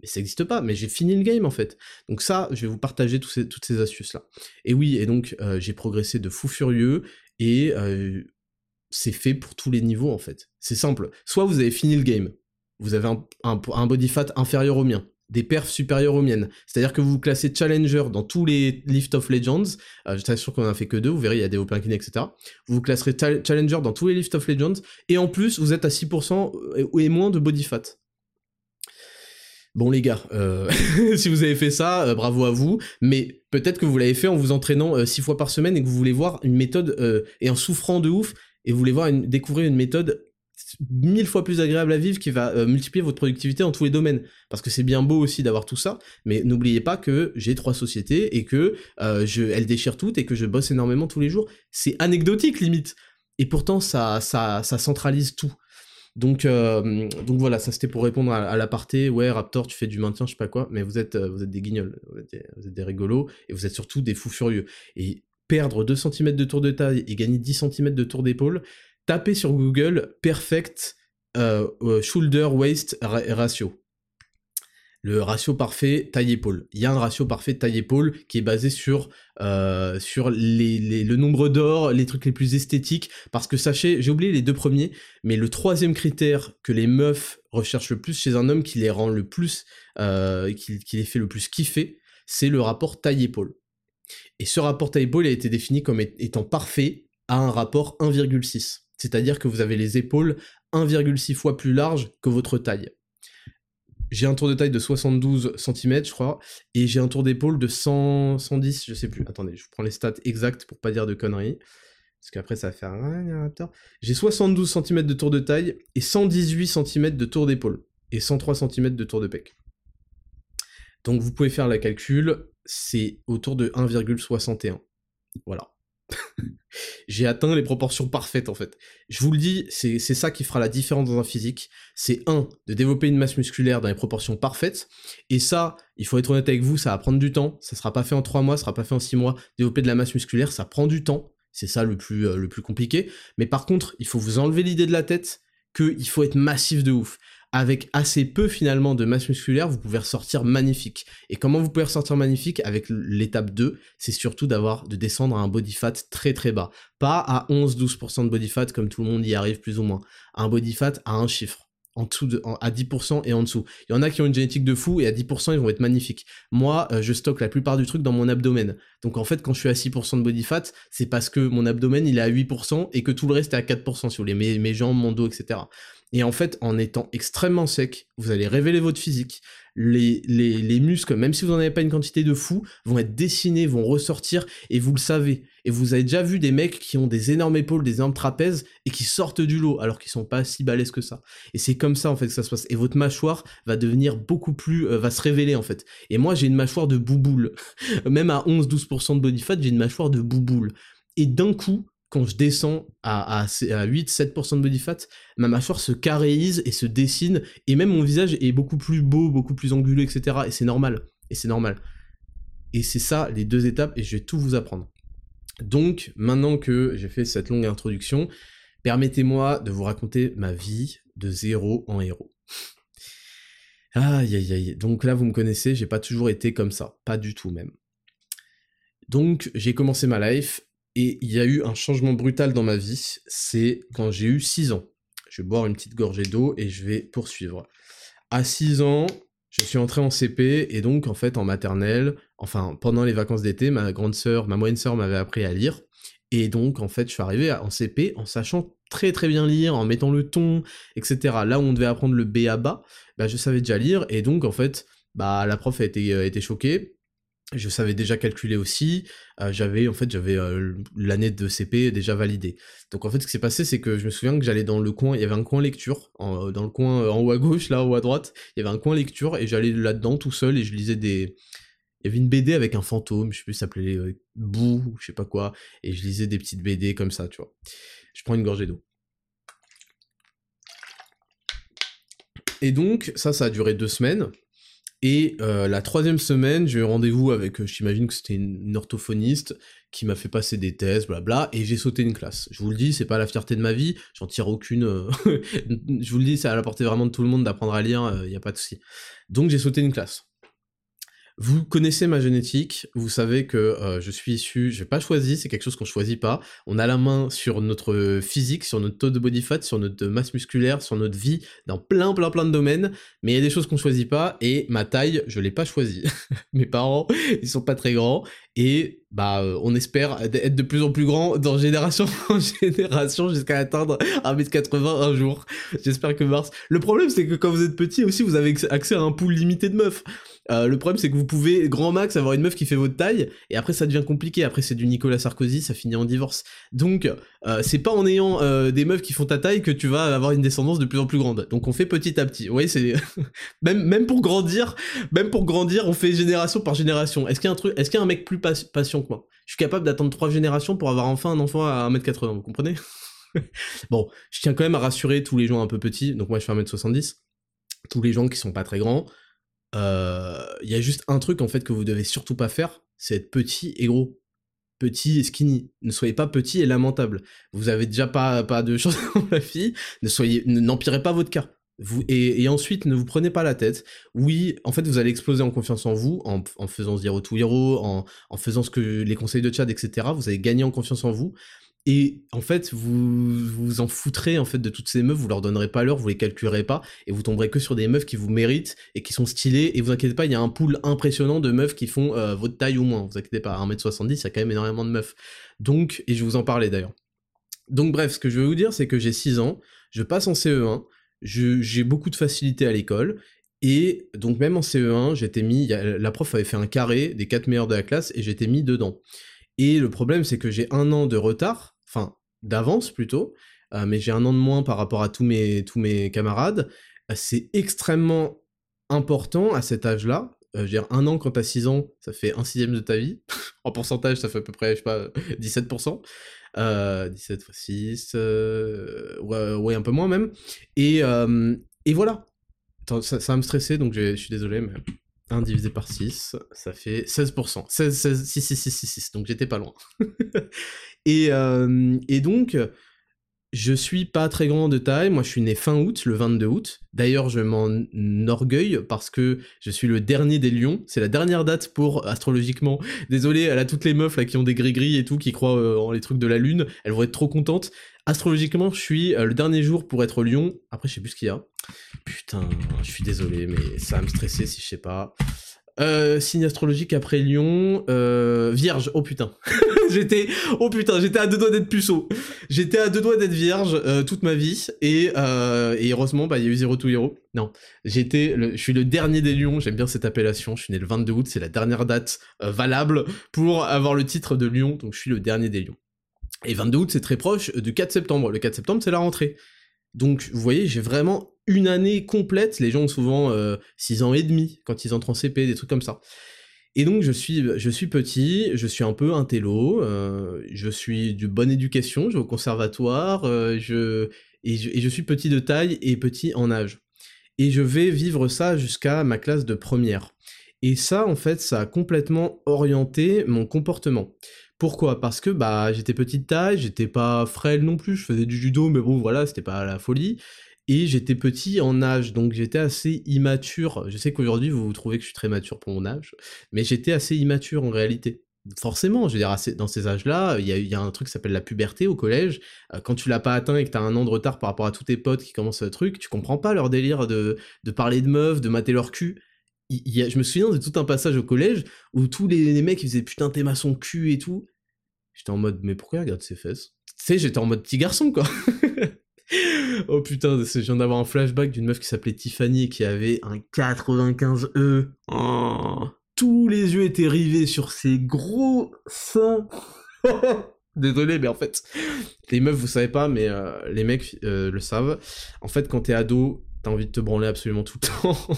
Mais ça n'existe pas, mais j'ai fini le game en fait. Donc ça, je vais vous partager toutes ces astuces-là. Et oui, et donc euh, j'ai progressé de fou furieux, et c'est fait pour tous les niveaux en fait. C'est simple. Soit vous avez fini le game, vous avez un, body fat inférieur au mien, des perfs supérieurs aux miennes. C'est-à-dire que vous vous classez challenger dans tous les Lift of Legends. Euh, je t'assure qu'on en a fait que deux, vous verrez, il y a des open etc. Vous vous classerez challenger dans tous les Lift of Legends. Et en plus, vous êtes à 6% et moins de body fat. Bon les gars, euh, si vous avez fait ça, euh, bravo à vous, mais peut-être que vous l'avez fait en vous entraînant euh, six fois par semaine et que vous voulez voir une méthode, et en souffrant de ouf, et vous voulez voir découvrir une méthode mille fois plus agréable à vivre qui va multiplier votre productivité en tous les domaines. Parce que c'est bien beau aussi d'avoir tout ça, mais n'oubliez pas que j'ai trois sociétés et que je, elles déchirent toutes et que je bosse énormément tous les jours. C'est anecdotique limite. Et pourtant ça centralise tout. Donc, euh, donc voilà, ça c'était pour répondre à, l'aparté. Ouais, Raptor, tu fais du maintien, je sais pas quoi, mais vous êtes, euh, vous êtes des guignols, vous êtes des, rigolos, et vous êtes surtout des fous furieux. Et perdre 2 cm de tour de taille et gagner 10 cm de tour d'épaule, tapez sur Google Perfect euh, Shoulder Waist Ratio le ratio parfait taille-épaule. Il y a un ratio parfait taille-épaule qui est basé sur, euh, sur le nombre d'or, les trucs les plus esthétiques, parce que sachez, j'ai oublié les deux premiers, mais le troisième critère que les meufs recherchent le plus chez un homme, qui les rend le plus, euh, qui, les fait le plus kiffer, c'est le rapport taille-épaule. Et ce rapport taille-épaule a été défini comme étant parfait à un rapport 1,6. C'est-à-dire que vous avez les épaules 1,6 fois plus larges que votre taille j'ai un tour de taille de 72 cm, je crois, et j'ai un tour d'épaule de 100, 110, je sais plus. Attendez, je prends les stats exactes pour pas dire de conneries. Parce qu'après, ça va faire un J'ai 72 cm de tour de taille et 118 cm de tour d'épaule. Et 103 cm de tour de pec. Donc vous pouvez faire la calcul, c'est autour de 1,61. Voilà. J'ai atteint les proportions parfaites en fait. Je vous le dis, c'est ça qui fera la différence dans un physique. C'est un, de développer une masse musculaire dans les proportions parfaites. Et ça, il faut être honnête avec vous, ça va prendre du temps. Ça sera pas fait en 3 mois, ça sera pas fait en 6 mois. Développer de la masse musculaire, ça prend du temps. C'est ça le plus, euh, le plus compliqué. Mais par contre, il faut vous enlever l'idée de la tête qu'il faut être massif de ouf avec assez peu finalement de masse musculaire, vous pouvez ressortir magnifique. Et comment vous pouvez ressortir magnifique avec l'étape 2, c'est surtout d'avoir de descendre à un body fat très très bas. Pas à 11-12% de body fat comme tout le monde y arrive plus ou moins. un body fat à un chiffre. En dessous de, à 10% et en dessous. Il y en a qui ont une génétique de fou et à 10% ils vont être magnifiques. Moi, euh, je stocke la plupart du truc dans mon abdomen. Donc en fait, quand je suis à 6% de body fat, c'est parce que mon abdomen il est à 8% et que tout le reste est à 4% si vous voulez, mes, mes jambes, mon dos, etc. Et en fait, en étant extrêmement sec, vous allez révéler votre physique. Les, les, muscles, même si vous n'en avez pas une quantité de fou, vont être dessinés, vont ressortir, et vous le savez. Et vous avez déjà vu des mecs qui ont des énormes épaules, des énormes trapèzes, et qui sortent du lot, alors qu'ils sont pas si balèzes que ça. Et c'est comme ça, en fait, que ça se passe. Et votre mâchoire va devenir beaucoup plus... Euh, va se révéler, en fait. Et moi, j'ai une mâchoire de bouboule. même à 11-12% de body fat, j'ai une mâchoire de bouboule. Et d'un coup, quand je descends à, à, 8-7% de body fat, ma mâchoire se caréise et se dessine, et même mon visage est beaucoup plus beau, beaucoup plus anguleux, etc. Et c'est normal. Et c'est normal. Et c'est ça, les deux étapes, et je vais tout vous apprendre. Donc, maintenant que j'ai fait cette longue introduction, permettez-moi de vous raconter ma vie de zéro en héros. Aïe aïe aïe. Donc là, vous me connaissez, j'ai pas toujours été comme ça. Pas du tout même. Donc, j'ai commencé ma life et il y a eu un changement brutal dans ma vie, c'est quand j'ai eu 6 ans. Je vais boire une petite gorgée d'eau et je vais poursuivre. À 6 ans, je suis entré en CP et donc en fait en maternelle, enfin pendant les vacances d'été, ma grande sœur, ma moyenne sœur m'avait appris à lire. Et donc en fait je suis arrivé en CP en sachant très très bien lire, en mettant le ton, etc. Là où on devait apprendre le B à bas, bah, je savais déjà lire et donc en fait bah la prof a été, a été choquée je savais déjà calculer aussi, euh, j'avais en fait j'avais euh, l'année de CP déjà validée. Donc en fait ce qui s'est passé c'est que je me souviens que j'allais dans le coin, il y avait un coin lecture euh, dans le coin en haut à gauche là haut à droite, il y avait un coin lecture et j'allais là-dedans tout seul et je lisais des il y avait une BD avec un fantôme, je sais plus s'appelait Bou, je sais pas quoi et je lisais des petites BD comme ça, tu vois. Je prends une gorgée d'eau. Et donc ça ça a duré deux semaines et euh, la troisième semaine, j'ai eu rendez-vous avec, euh, j'imagine que c'était une, orthophoniste qui m'a fait passer des tests, blabla, et j'ai sauté une classe. Je vous le dis, c'est pas la fierté de ma vie, j'en tire aucune. Euh, je vous le dis, c'est à la portée vraiment de tout le monde d'apprendre à lire, il y a pas de souci. Donc j'ai sauté une classe. Vous connaissez ma génétique, vous savez que euh, je suis issu, j'ai pas choisi, c'est quelque chose qu'on choisit pas. On a la main sur notre physique, sur notre taux de body fat, sur notre masse musculaire, sur notre vie, dans plein plein plein de domaines, mais il y a des choses qu'on choisit pas, et ma taille, je l'ai pas choisie. Mes parents, ils sont pas très grands, et bah euh, on espère être de plus en plus grand dans génération en génération jusqu'à atteindre 1m80 un jour. J'espère que Mars. Le problème c'est que quand vous êtes petit aussi vous avez accès à un pool limité de meufs. Euh, le problème, c'est que vous pouvez, grand max, avoir une meuf qui fait votre taille, et après, ça devient compliqué. Après, c'est du Nicolas Sarkozy, ça finit en divorce. Donc, euh, c'est pas en ayant euh, des meufs qui font ta taille que tu vas avoir une descendance de plus en plus grande. Donc, on fait petit à petit. Oui, c'est même même pour grandir, même pour grandir, on fait génération par génération. Est-ce qu'il y a un truc, est-ce qu'il y a un mec plus patient que moi Je suis capable d'attendre trois générations pour avoir enfin un enfant à 1m80, vous comprenez? Bon, je tiens quand même à rassurer tous les gens un peu petits. Donc, moi, je fais 1m70. Tous les gens qui sont pas très grands, il euh, y a juste un truc en fait que vous devez surtout pas faire, c'est être petit et gros. Petit et skinny. Ne soyez pas petit et lamentable. Vous avez déjà pas, pas de chance dans la fille. Ne n'empirez pas votre cas. Et, ensuite, ne vous prenez pas la tête. Oui, en fait, vous allez exploser en confiance en vous, en, faisant Zero to Hero, en, en faisant ce que les conseils de Chad, etc. Vous allez gagner en confiance en vous. Et en fait, vous vous en foutrez en fait de toutes ces meufs, vous leur donnerez pas l'heure, vous les calculerez pas, et vous tomberez que sur des meufs qui vous méritent et qui sont stylées. Et vous inquiétez pas, il y a un pool impressionnant de meufs qui font euh, votre taille ou moins. Vous inquiétez pas, à 1m70, il y a quand même énormément de meufs. Donc, et je vous en parler d'ailleurs. Donc bref, ce que je veux vous dire, c'est que j'ai 6 ans, je passe en CE1, j'ai beaucoup de facilité à l'école, et donc même en CE1, j'étais mis, la prof avait fait un carré des 4 meilleurs de la classe, et j'étais mis dedans. Et le problème, c'est que j'ai un an de retard, enfin d'avance plutôt, euh, mais j'ai un an de moins par rapport à tous mes, camarades. c'est extrêmement important à cet âge-là, je veux dire, un an quand t'as 6 ans, ça fait un sixième de ta vie. en pourcentage, ça fait à peu près, je sais pas, 17%. 17 fois 6, ouais, un peu moins même. Et, et voilà. ça, va me stresser, donc je suis désolé, mais 1 divisé par 6, ça fait 16%. 16, 16, 6, 6, 6, 6, 6, donc j'étais pas loin. et, et donc, je suis pas très grand de taille, moi je suis né fin août, le 22 août. D'ailleurs, je m'en orgueille parce que je suis le dernier des lions. C'est la dernière date pour astrologiquement. Désolé à toutes les meufs qui ont des gris-gris et tout, qui croient euh, en les trucs de la lune, elles vont être trop contentes. Astrologiquement, je suis euh, le dernier jour pour être lion. Après, je sais plus ce qu'il y a. Putain, je suis désolé, mais ça va me stresser si je sais pas. Euh, signe astrologique après Lyon, euh, Vierge. Oh putain, j'étais, oh putain, j'étais à deux doigts d'être puceau. J'étais à deux doigts d'être vierge euh, toute ma vie et, heureusement, bah il y a eu Zero to Hero. Non, j'étais, je suis le dernier des lions. J'aime bien cette appellation. Je suis né le 22 août, c'est la dernière date valable pour avoir le titre de lion. Donc je suis le dernier des lions. Et 22 août, c'est très proche du 4 septembre. Le 4 septembre, c'est la rentrée. Donc, vous voyez, j'ai vraiment une année complète. Les gens ont souvent 6 euh, ans et demi quand ils entrent en CP, des trucs comme ça. Et donc, je suis, je suis petit, je suis un peu un télo, euh, je suis de bonne éducation, je vais au conservatoire, euh, et je suis petit de taille et petit en âge. Et je vais vivre ça jusqu'à ma classe de première. Et ça, en fait, ça a complètement orienté mon comportement. Pourquoi? Parce que bah j'étais petite taille, j'étais pas frêle non plus, je faisais du judo, mais bon voilà, c'était pas la folie. Et j'étais petit en âge, donc j'étais assez immature. Je sais qu'aujourd'hui vous, vous trouvez que je suis très mature pour mon âge, mais j'étais assez immature en réalité. Forcément, je veux dire, dans ces âges-là, il y, a un truc qui s'appelle la puberté au collège. Euh, quand tu l'as pas atteint et que t'as un an de retard par rapport à tous tes potes qui commencent le truc, tu comprends pas leur délire de parler de meufs, de mater leur cul je me souviens de tout un passage au collège où tous les, mecs faisaient putain t'es son cul et tout. J'étais en mode mais pourquoi il regarde ses fesses? Tu sais, j'étais en mode petit garçon quoi. oh putain, je viens d'avoir un flashback d'une meuf qui s'appelait Tiffany qui avait un 95E. Oh. Tous les yeux étaient rivés sur ses gros seins. Désolé, mais en fait, les meufs, vous savez pas, mais euh, les mecs euh, le savent. En fait, quand t'es ado, t'as envie de te branler absolument tout le temps.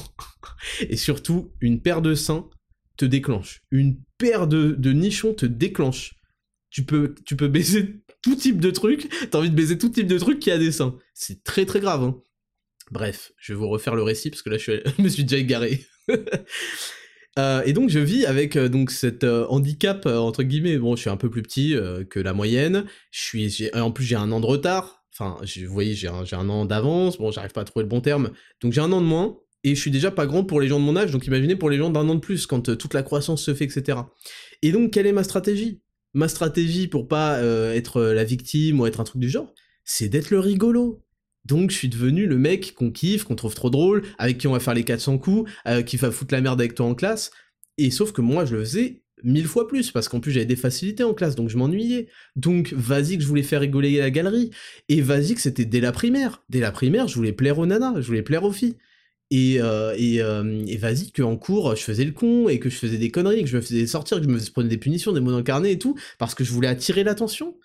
Et surtout, une paire de seins te déclenche. Une paire de, nichons te déclenche. Tu peux, tu peux baiser tout type de trucs. T'as envie de baiser tout type de trucs qui a des seins. C'est très très grave. Hein. Bref, je vais vous refaire le récit parce que là je, me suis déjà égaré. Euh, et donc je vis avec euh, donc cet euh, handicap entre guillemets. Bon, je suis un peu plus petit que la moyenne. Je suis, en plus j'ai un an de retard. Enfin, vous voyez, j'ai un, un, an d'avance, bon, j'arrive pas à trouver le bon terme. Donc j'ai un an de moins, et je suis déjà pas grand pour les gens de mon âge, donc imaginez pour les gens d'un an de plus, quand euh, toute la croissance se fait, etc. Et donc, quelle est ma stratégie? Ma stratégie pour pas euh, être euh, la victime ou être un truc du genre, c'est d'être le rigolo. Donc je suis devenu le mec qu'on kiffe, qu'on trouve trop drôle, avec qui on va faire les 400 coups, qui va foutre la merde avec toi en classe. Et sauf que moi je le faisais mille fois plus, parce qu'en plus j'avais des facilités en classe, donc je m'ennuyais. Donc vas-y que je voulais faire rigoler la galerie, et vas-y que c'était dès la primaire. Dès la primaire, je voulais plaire aux nanas, je voulais plaire aux filles. Et, euh, et, euh, et vas-y qu'en cours, je faisais le con, et que je faisais des conneries, que je me faisais sortir, que je me prenais des punitions, des mots carnet et tout, parce que je voulais attirer l'attention.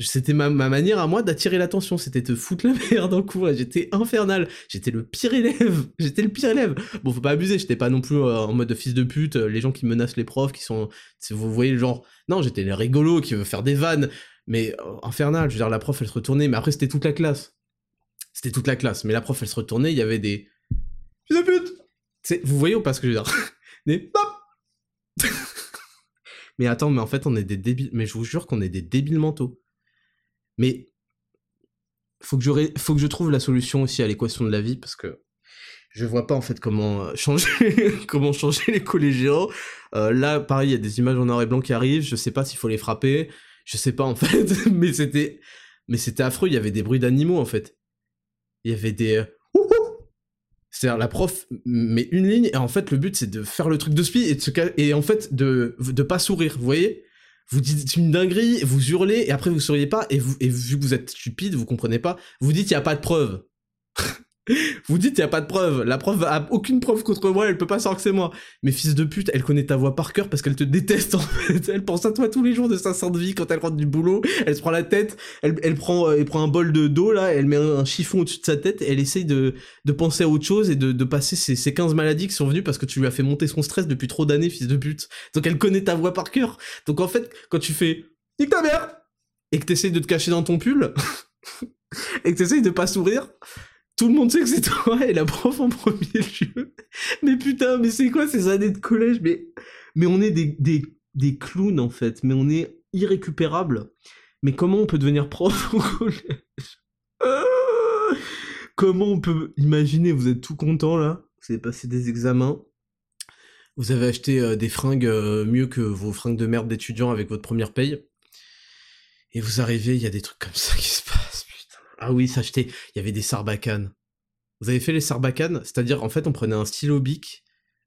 C'était ma, manière à moi d'attirer l'attention, c'était te foutre la merde en cours, j'étais infernal, j'étais le pire élève, j'étais le pire élève. Bon, faut pas abuser, j'étais pas non plus euh, en mode fils de pute, euh, les gens qui menacent les profs, qui sont, vous voyez le genre, non, j'étais le rigolo qui veut faire des vannes, mais euh, infernal, je veux dire, la prof elle se retournait, mais après c'était toute la classe. C'était toute la classe, mais la prof elle se retournait, il y avait des fils de pute. vous voyez ou pas ce que je veux dire? Mais attends, mais en fait on est des débiles, mais je vous jure qu'on est des débiles mentaux. Mais faut que, je faut que je trouve la solution aussi à l'équation de la vie parce que je vois pas en fait comment euh, changer comment changer les collégiens. Euh, là, pareil, il y a des images en noir et blanc qui arrivent. Je sais pas s'il faut les frapper. Je sais pas en fait, mais c'était mais c'était affreux. Il y avait des bruits d'animaux en fait. Il y avait des euh, c'est-à-dire la prof met une ligne et en fait le but c'est de faire le truc de spi et de se et en fait de de pas sourire. Vous voyez? Vous dites une dinguerie, vous hurlez, et après vous souriez pas, et, vous, vu que vous êtes stupide, vous comprenez pas, vous dites il y a pas de preuve. Vous dites, il y a pas de preuve. La preuve aucune preuve contre moi, elle peut pas savoir que c'est moi. Mais fils de pute, elle connaît ta voix par cœur parce qu'elle te déteste. Elle pense à toi tous les jours de sa de vie quand elle rentre du boulot. Elle se prend la tête, elle, euh, prend un bol de d'eau, là, elle met un, chiffon au-dessus de sa tête et elle essaye de, penser à autre chose et de, de passer ces, ces 15 maladies qui sont venues parce que tu lui as fait monter son stress depuis trop d'années, fils de pute. Donc elle connaît ta voix par cœur. Donc en fait, quand tu fais, nique ta mère! Et que t'essayes de te cacher dans ton pull, et que t'essayes de pas sourire, tout le monde sait que c'est toi et la prof en premier lieu. Mais putain, mais c'est quoi ces années de collège? Mais, on est des, clowns en fait, mais on est irrécupérable. Mais comment on peut devenir prof au collège? Comment on peut imaginer, vous êtes tout content là, vous avez passé des examens, vous avez acheté euh, des fringues euh, mieux que vos fringues de merde d'étudiants avec votre première paye, et vous arrivez, il y a des trucs comme ça qui se passent. Ah oui, s'acheter. Il y avait des sarbacanes. Vous avez fait les sarbacanes C'est-à-dire, en fait, on prenait un stylo bic,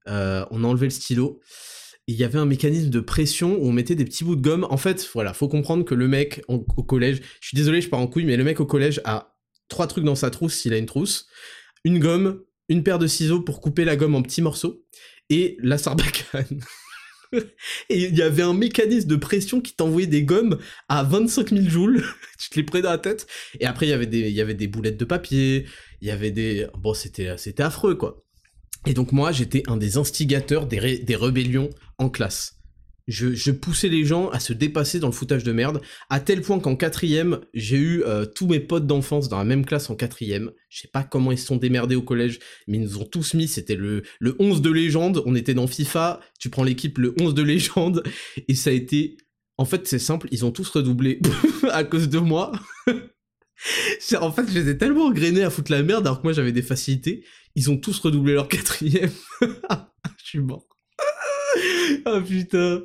euh, on enlevait le stylo, et il y avait un mécanisme de pression où on mettait des petits bouts de gomme. En fait, voilà, faut comprendre que le mec au collège, je suis désolé, je pars en couille, mais le mec au collège a trois trucs dans sa trousse s'il a une trousse. Une gomme, une paire de ciseaux pour couper la gomme en petits morceaux, et la sarbacane. et il y avait un mécanisme de pression qui t'envoyait des gommes à 25 000 joules, tu te les prenais dans la tête, et après il y avait des, boulettes de papier, il y avait des... Bon, c'était, affreux, quoi. Et donc moi, j'étais un des instigateurs des rébellions en classe. Je, poussais les gens à se dépasser dans le foutage de merde, à tel point qu'en quatrième, j'ai eu euh, tous mes potes d'enfance dans la même classe en quatrième. Je sais pas comment ils se sont démerdés au collège, mais ils nous ont tous mis, c'était le, le 11 de légende, on était dans FIFA, tu prends l'équipe le 11 de légende, et ça a été... En fait, c'est simple, ils ont tous redoublé à cause de moi. en fait, je les ai tellement engrainés à foutre la merde alors que moi j'avais des facilités. Ils ont tous redoublé leur quatrième. je suis mort. ah putain,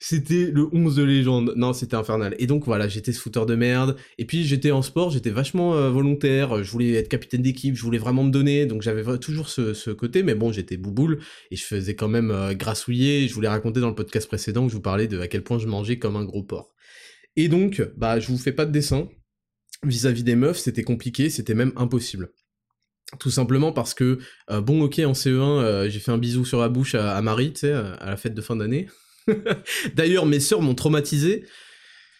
c'était le 11 de légende. Non, c'était infernal. Et donc voilà, j'étais ce fouteur de merde. Et puis j'étais en sport, j'étais vachement euh, volontaire. Je voulais être capitaine d'équipe, je voulais vraiment me donner. Donc j'avais toujours ce, côté. Mais bon, j'étais bouboule et je faisais quand même euh, grassouiller. Je voulais raconter dans le podcast précédent que je vous parlais de à quel point je mangeais comme un gros porc. Et donc, bah, je vous fais pas de dessin. Vis-à-vis des meufs, c'était compliqué, c'était même impossible. Tout simplement parce que, euh, bon ok, en CE1, euh, j'ai fait un bisou sur la bouche à, Marie, tu sais, à la fête de fin d'année. D'ailleurs, mes sœurs m'ont traumatisé.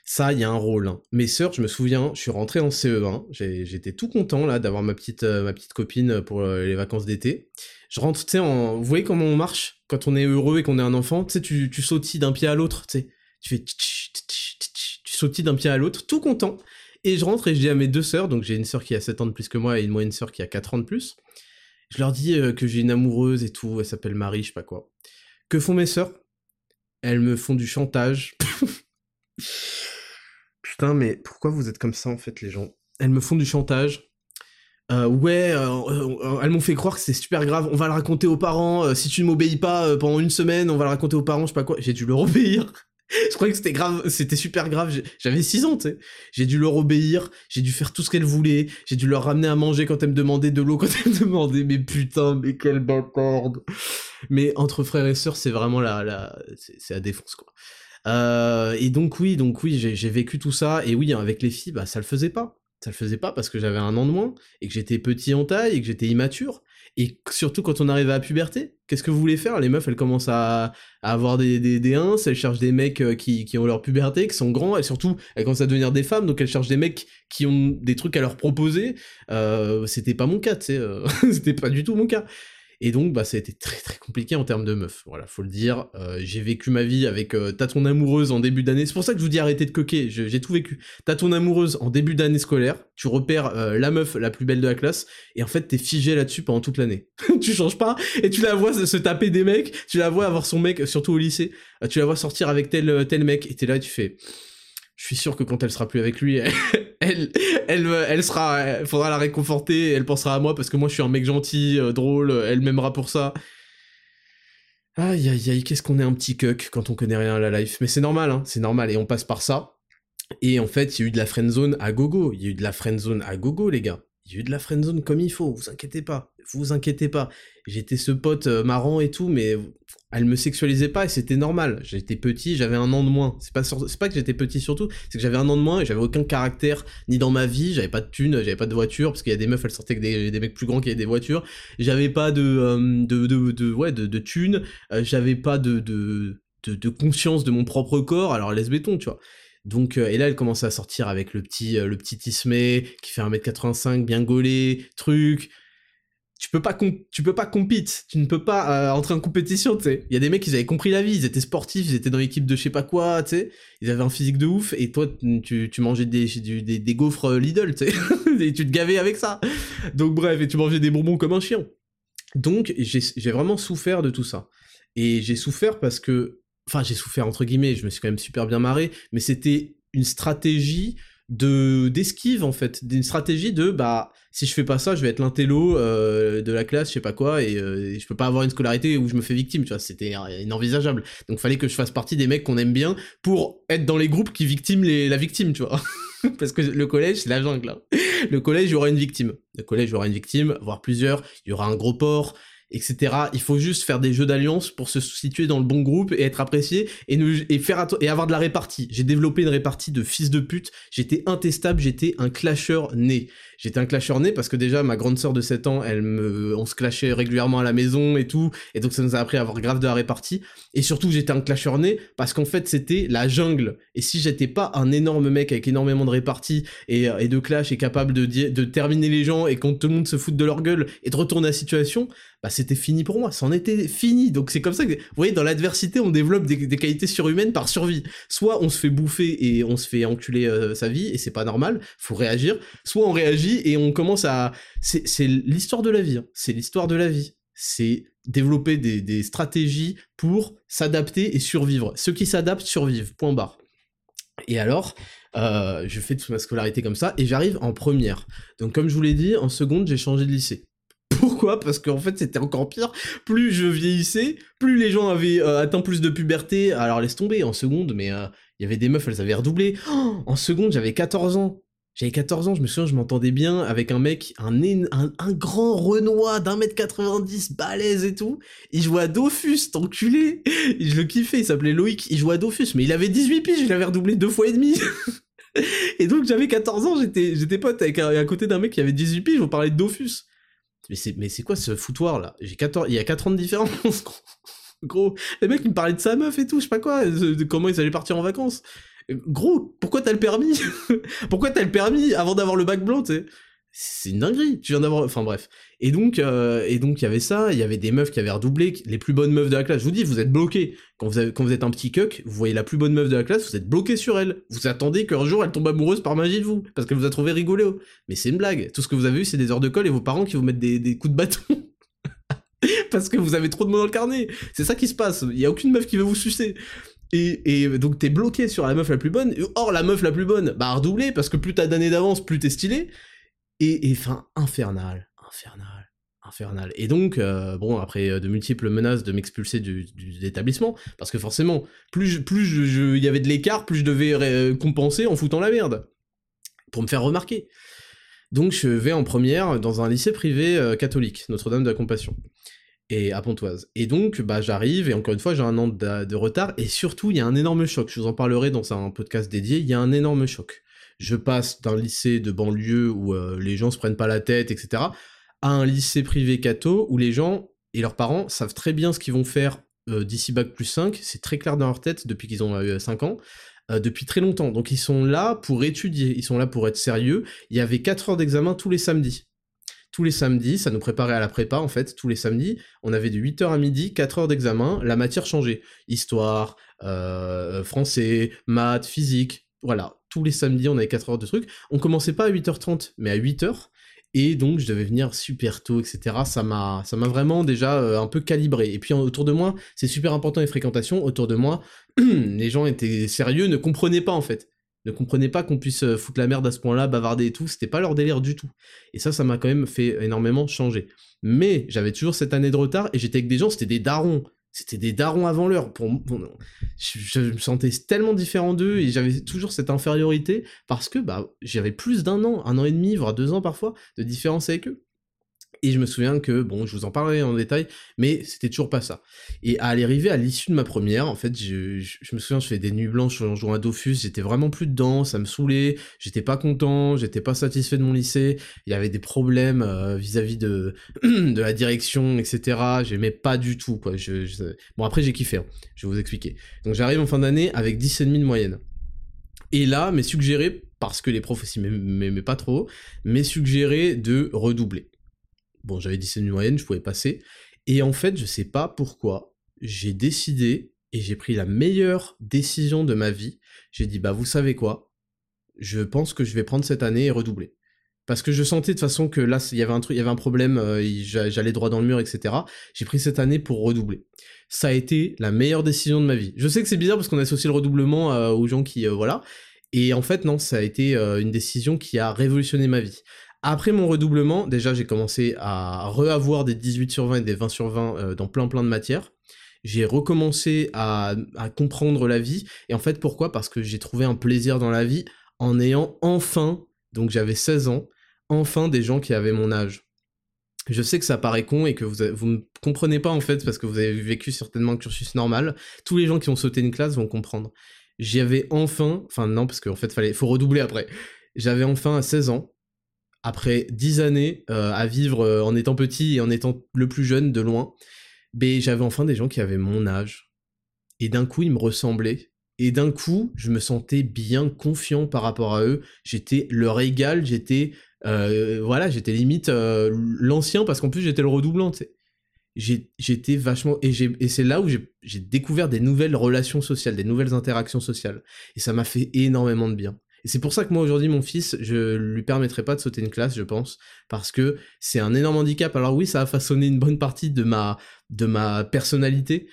Ça, il y a un rôle. Hein. Mes sœurs, je me souviens, je suis rentré en CE1, j'étais tout content là d'avoir ma petite, euh, ma petite copine pour les vacances d'été. Je rentre, tu sais, en... vous voyez comment on marche quand on est heureux et qu'on est un enfant, tu sais, tu, sautilles d'un pied à l'autre, tu sais, tu fais, tu sautilles d'un pied à l'autre, tout content. Et je rentre et je dis à mes deux sœurs, donc j'ai une sœur qui a 7 ans de plus que moi et une moyenne sœur qui a 4 ans de plus, je leur dis euh, que j'ai une amoureuse et tout, elle s'appelle Marie, je sais pas quoi. Que font mes sœurs? Elles me font du chantage. Putain, mais pourquoi vous êtes comme ça en fait, les gens? Elles me font du chantage. Euh, ouais, euh, elles m'ont fait croire que c'est super grave. On va le raconter aux parents. si tu ne m'obéis pas pendant une semaine, on va le raconter aux parents. Je sais pas quoi. J'ai dû leur obéir je croyais que c'était grave, c'était super grave. J'avais 6 ans, tu sais. J'ai dû leur obéir, j'ai dû faire tout ce qu'elles voulaient, j'ai dû leur ramener à manger quand elles me demandaient de l'eau, quand elles me demandaient, mais putain, mais quelle bâtarde. Mais entre frères et sœurs, c'est vraiment la, la, c'est la défonce, quoi. Euh, et donc oui, donc oui, j'ai vécu tout ça, et oui, avec les filles, bah ça le faisait pas. Ça le faisait pas parce que j'avais un an de moins, et que j'étais petit en taille, et que j'étais immature. Et surtout quand on arrive à la puberté, qu'est-ce que vous voulez faire? Les meufs, elles commencent à, avoir des, des, des ins, elles cherchent des mecs euh, qui, qui, ont leur puberté, qui sont grands, et surtout, elles commencent à devenir des femmes, donc elles cherchent des mecs qui ont des trucs à leur proposer. Euh, c'était pas mon cas, tu sais, euh, c'était pas du tout mon cas. Et donc, bah, ça a été très très compliqué en termes de meuf. Voilà, faut le dire. Euh, j'ai vécu ma vie avec euh, t'as ton amoureuse en début d'année. C'est pour ça que je vous dis arrêtez de coquer. J'ai tout vécu. T'as ton amoureuse en début d'année scolaire. Tu repères euh, la meuf la plus belle de la classe. Et en fait, t'es figé là-dessus pendant toute l'année. tu changes pas. Et tu la vois se, taper des mecs. Tu la vois avoir son mec, surtout au lycée. tu la vois sortir avec tel, tel mec. Et t'es là, tu fais je suis sûr que quand elle sera plus avec lui, elle, elle, elle, sera, faudra la réconforter, elle pensera à moi parce que moi je suis un mec gentil, euh, drôle, elle m'aimera pour ça. Aïe aïe aïe, qu'est-ce qu'on est un petit cuck quand on connaît rien à la life. Mais c'est normal, hein, c'est normal, et on passe par ça. Et en fait, il y a eu de la friend zone à gogo, il y a eu de la friend zone à gogo, les gars. J'ai eu de la friendzone comme il faut, vous inquiétez pas, vous inquiétez pas. J'étais ce pote euh, marrant et tout, mais elle me sexualisait pas et c'était normal. J'étais petit, j'avais un an de moins. C'est pas, c'est pas que j'étais petit surtout, c'est que j'avais un an de moins et j'avais aucun caractère ni dans ma vie. J'avais pas de thunes, j'avais pas de voiture parce qu'il y a des meufs, elles sortaient avec des, des mecs plus grands qui avaient des voitures. J'avais pas de, euh, de, de, ouais, de, de thunes. Euh, j'avais pas de, de, de conscience de mon propre corps. Alors laisse béton, tu vois. Donc, euh, et là, elle commençait à sortir avec le petit, le petit Ismay qui fait 1m85, bien gaulé, truc tu peux pas tu peux pas compete, tu ne peux pas euh, entrer en compétition, tu sais. Il y a des mecs ils avaient compris la vie, ils étaient sportifs, ils étaient dans l'équipe de je sais pas quoi, tu sais. Ils avaient un physique de ouf et toi tu, tu mangeais des, des, des gaufres euh, Lidl, tu sais. et tu te gavais avec ça. Donc bref, et tu mangeais des bonbons comme un chien. Donc j'ai vraiment souffert de tout ça. Et j'ai souffert parce que enfin, j'ai souffert entre guillemets, je me suis quand même super bien marré, mais c'était une stratégie de d'esquive en fait, d'une stratégie de bah si je fais pas ça, je vais être l'intello euh, de la classe, je sais pas quoi, et, euh, je peux pas avoir une scolarité où je me fais victime, tu vois, c'était inenvisageable. Donc fallait que je fasse partie des mecs qu'on aime bien pour être dans les groupes qui victiment la victime, tu vois. Parce que le collège, c'est la jungle. Hein. Le collège, il y aura une victime. Le collège, il y aura une victime, voire plusieurs. Il y aura un gros port, etc. Il faut juste faire des jeux d'alliance pour se situer dans le bon groupe et être apprécié et, faire et avoir de la répartie. J'ai développé une répartie de fils de pute. J'étais intestable, j'étais un clasheur né. J'étais un clasheur né parce que déjà ma grande sœur de 7 ans, elle me, on se clashait régulièrement à la maison et tout, et donc ça nous a appris à avoir grave de la répartie. Et surtout j'étais un clasheur né parce qu'en fait c'était la jungle. Et si j'étais pas un énorme mec avec énormément de répartie et, et de clash et capable de, de terminer les gens et quand tout le monde se fout de leur gueule et de retourner la situation, bah c'était fini pour moi, c'en était fini. Donc c'est comme ça que, vous voyez, dans l'adversité, on développe des, qualités surhumaines par survie. Soit on se fait bouffer et on se fait enculer euh, sa vie, et c'est pas normal, faut réagir. Soit on réagit et on commence à... C'est l'histoire de la vie, hein. c'est l'histoire de la vie. C'est développer des, stratégies pour s'adapter et survivre. Ceux qui s'adaptent survivent, point barre. Et alors, euh, je fais toute ma scolarité comme ça, et j'arrive en première. Donc comme je vous l'ai dit, en seconde, j'ai changé de lycée. Pourquoi? Parce qu'en fait, c'était encore pire. Plus je vieillissais, plus les gens avaient euh, atteint plus de puberté. Alors laisse tomber, en seconde, mais euh, il y avait des meufs, elles avaient redoublé. Oh, en seconde, j'avais 14 ans. J'avais 14 ans, je me souviens, je m'entendais bien avec un mec, un, grand Renoir d'un mètre 90, balèze et tout. Il jouait à Dofus, enculé. je le kiffais, il s'appelait Loïc. Il jouait à Dofus, mais il avait 18 piges, il avait redoublé deux fois et demi. et donc j'avais 14 ans, j'étais, j'étais pote avec à côté d'un mec qui avait 18 piges, on parlait de Dofus. Mais c'est, quoi ce foutoir là? J'ai 14, il y a 4 ans de différence. Gros, les mecs ils me parlaient de sa meuf et tout, je sais pas quoi, de comment ils allaient partir en vacances. Gros, pourquoi t'as le permis? Pourquoi t'as le permis avant d'avoir le bac blanc, tu c'est une dinguerie, tu viens d'avoir... Enfin bref. Et donc, euh, et donc il y avait ça, il y avait des meufs qui avaient redoublé, les plus bonnes meufs de la classe. Je vous dis, vous êtes bloqués. Quand vous, êtes un petit cuck, vous voyez la plus bonne meuf de la classe, vous êtes bloqué sur elle. Vous attendez qu'un jour elle tombe amoureuse par magie de vous, parce qu'elle vous a trouvé rigolo. Mais c'est une blague. Tout ce que vous avez eu, c'est des heures de colle et vos parents qui vous mettent des, coups de bâton. parce que vous avez trop de mots dans le carnet. C'est ça qui se passe. Il y a aucune meuf qui veut vous sucer. Et, et, donc t'es bloqué sur la meuf la plus bonne. Or la meuf la plus bonne, bah redoublé parce que plus t'as d'années d'avance, plus t'es stylé. Et, fin infernal, infernal, infernal. Et donc, euh, bon, après euh, de multiples menaces de m'expulser du, du, parce que forcément, plus il je, y avait de l'écart, plus je devais euh, compenser en foutant la merde pour me faire remarquer. Donc je vais en première dans un lycée privé catholique, Notre-Dame de la Compassion et à Pontoise. Et donc, bah, j'arrive, et encore une fois, j'ai un an de, retard, et surtout, il y a un énorme choc. Je vous en parlerai dans un podcast dédié, il y a un énorme choc je passe d'un lycée de banlieue où les gens se prennent pas la tête, etc., à un lycée privé catho où les gens et leurs parents savent très bien ce qu'ils vont faire euh, d'ici bac plus 5, c'est très clair dans leur tête depuis qu'ils ont eu 5 ans, euh, depuis très longtemps. Donc ils sont là pour étudier, ils sont là pour être sérieux. Il y avait 4 heures d'examen tous les samedis. Tous les samedis, ça nous préparait à la prépa en fait, tous les samedis, on avait de 8h à midi, 4 heures d'examen, la matière changeait. Histoire, français, maths, physique, voilà, tous les samedis, on avait 4 heures de trucs. On commençait pas à 8h30, mais à 8h. Et donc, je devais venir super tôt, etc. Ça m'a, ça m'a vraiment déjà euh, un peu calibré. Et puis, autour de moi, c'est super important les fréquentations. Autour de moi, les gens étaient sérieux, ne comprenaient pas, en fait. Ne comprenaient pas qu'on puisse euh, foutre la merde à ce point-là, bavarder et tout. C'était pas leur délire du tout. Et ça, ça m'a quand même fait énormément changer. Mais j'avais toujours cette année de retard et j'étais avec des gens, c'était des darons. C'était des darons avant l'heure. Je, me sentais tellement différent d'eux et j'avais toujours cette infériorité parce que bah, j'avais plus d'un an, un an et demi, voire deux ans parfois, de différence avec eux. Et je me souviens que, bon, je vous en parlerai en détail, mais c'était toujours pas ça. Et à l'arrivée à l'issue de ma première, en fait, je, me souviens, je fais des nuits blanches en jouant à Dofus, j'étais vraiment plus dedans, ça me saoulait, j'étais pas content, j'étais pas satisfait de mon lycée, il y avait des problèmes euh, vis-à-vis de, de la direction, etc. J'aimais pas du tout, quoi. Je, Bon, après, j'ai kiffé, hein. je vais vous expliquer. Donc j'arrive en fin d'année avec 10,5 de moyenne. Et là, m'est suggéré, parce que les profs aussi m'aimaient pas trop, m'est suggéré de redoubler. Bon, j'avais 17 de moyenne, je pouvais passer. Et en fait, je sais pas pourquoi, j'ai décidé, et j'ai pris la meilleure décision de ma vie. J'ai dit, bah vous savez quoi? Je pense que je vais prendre cette année et redoubler. Parce que je sentais de toute façon que là, il y avait un truc, il y avait un problème, euh, j'allais droit dans le mur, etc. J'ai pris cette année pour redoubler. Ça a été la meilleure décision de ma vie. Je sais que c'est bizarre parce qu'on associe le redoublement euh, aux gens qui, euh, voilà. Et en fait, non, ça a été une décision qui a révolutionné ma vie. Après mon redoublement, déjà j'ai commencé à reavoir des 18 sur 20 et des 20 sur 20 euh, dans plein plein de matières. J'ai recommencé à, comprendre la vie. Et en fait, pourquoi? Parce que j'ai trouvé un plaisir dans la vie en ayant enfin, donc j'avais 16 ans, enfin des gens qui avaient mon âge. Je sais que ça paraît con et que vous, ne comprenez pas en fait parce que vous avez vécu certainement un cursus normal. Tous les gens qui ont sauté une classe vont comprendre. J'avais enfin, enfin non parce qu'en fait fallait, faut redoubler après. J'avais enfin à 16 ans après dix années euh, à vivre euh, en étant petit et en étant le plus jeune de loin, ben, j'avais enfin des gens qui avaient mon âge. Et d'un coup, ils me ressemblaient. Et d'un coup, je me sentais bien confiant par rapport à eux. J'étais leur égal, j'étais euh, voilà, j'étais limite l'ancien parce qu'en plus j'étais le redoublant. J'étais vachement et, et c'est là où j'ai découvert des nouvelles relations sociales, des nouvelles interactions sociales. Et ça m'a fait énormément de bien. Et c'est pour ça que moi aujourd'hui mon fils, je lui permettrai pas de sauter une classe, je pense, parce que c'est un énorme handicap. Alors oui, ça a façonné une bonne partie de ma de ma personnalité,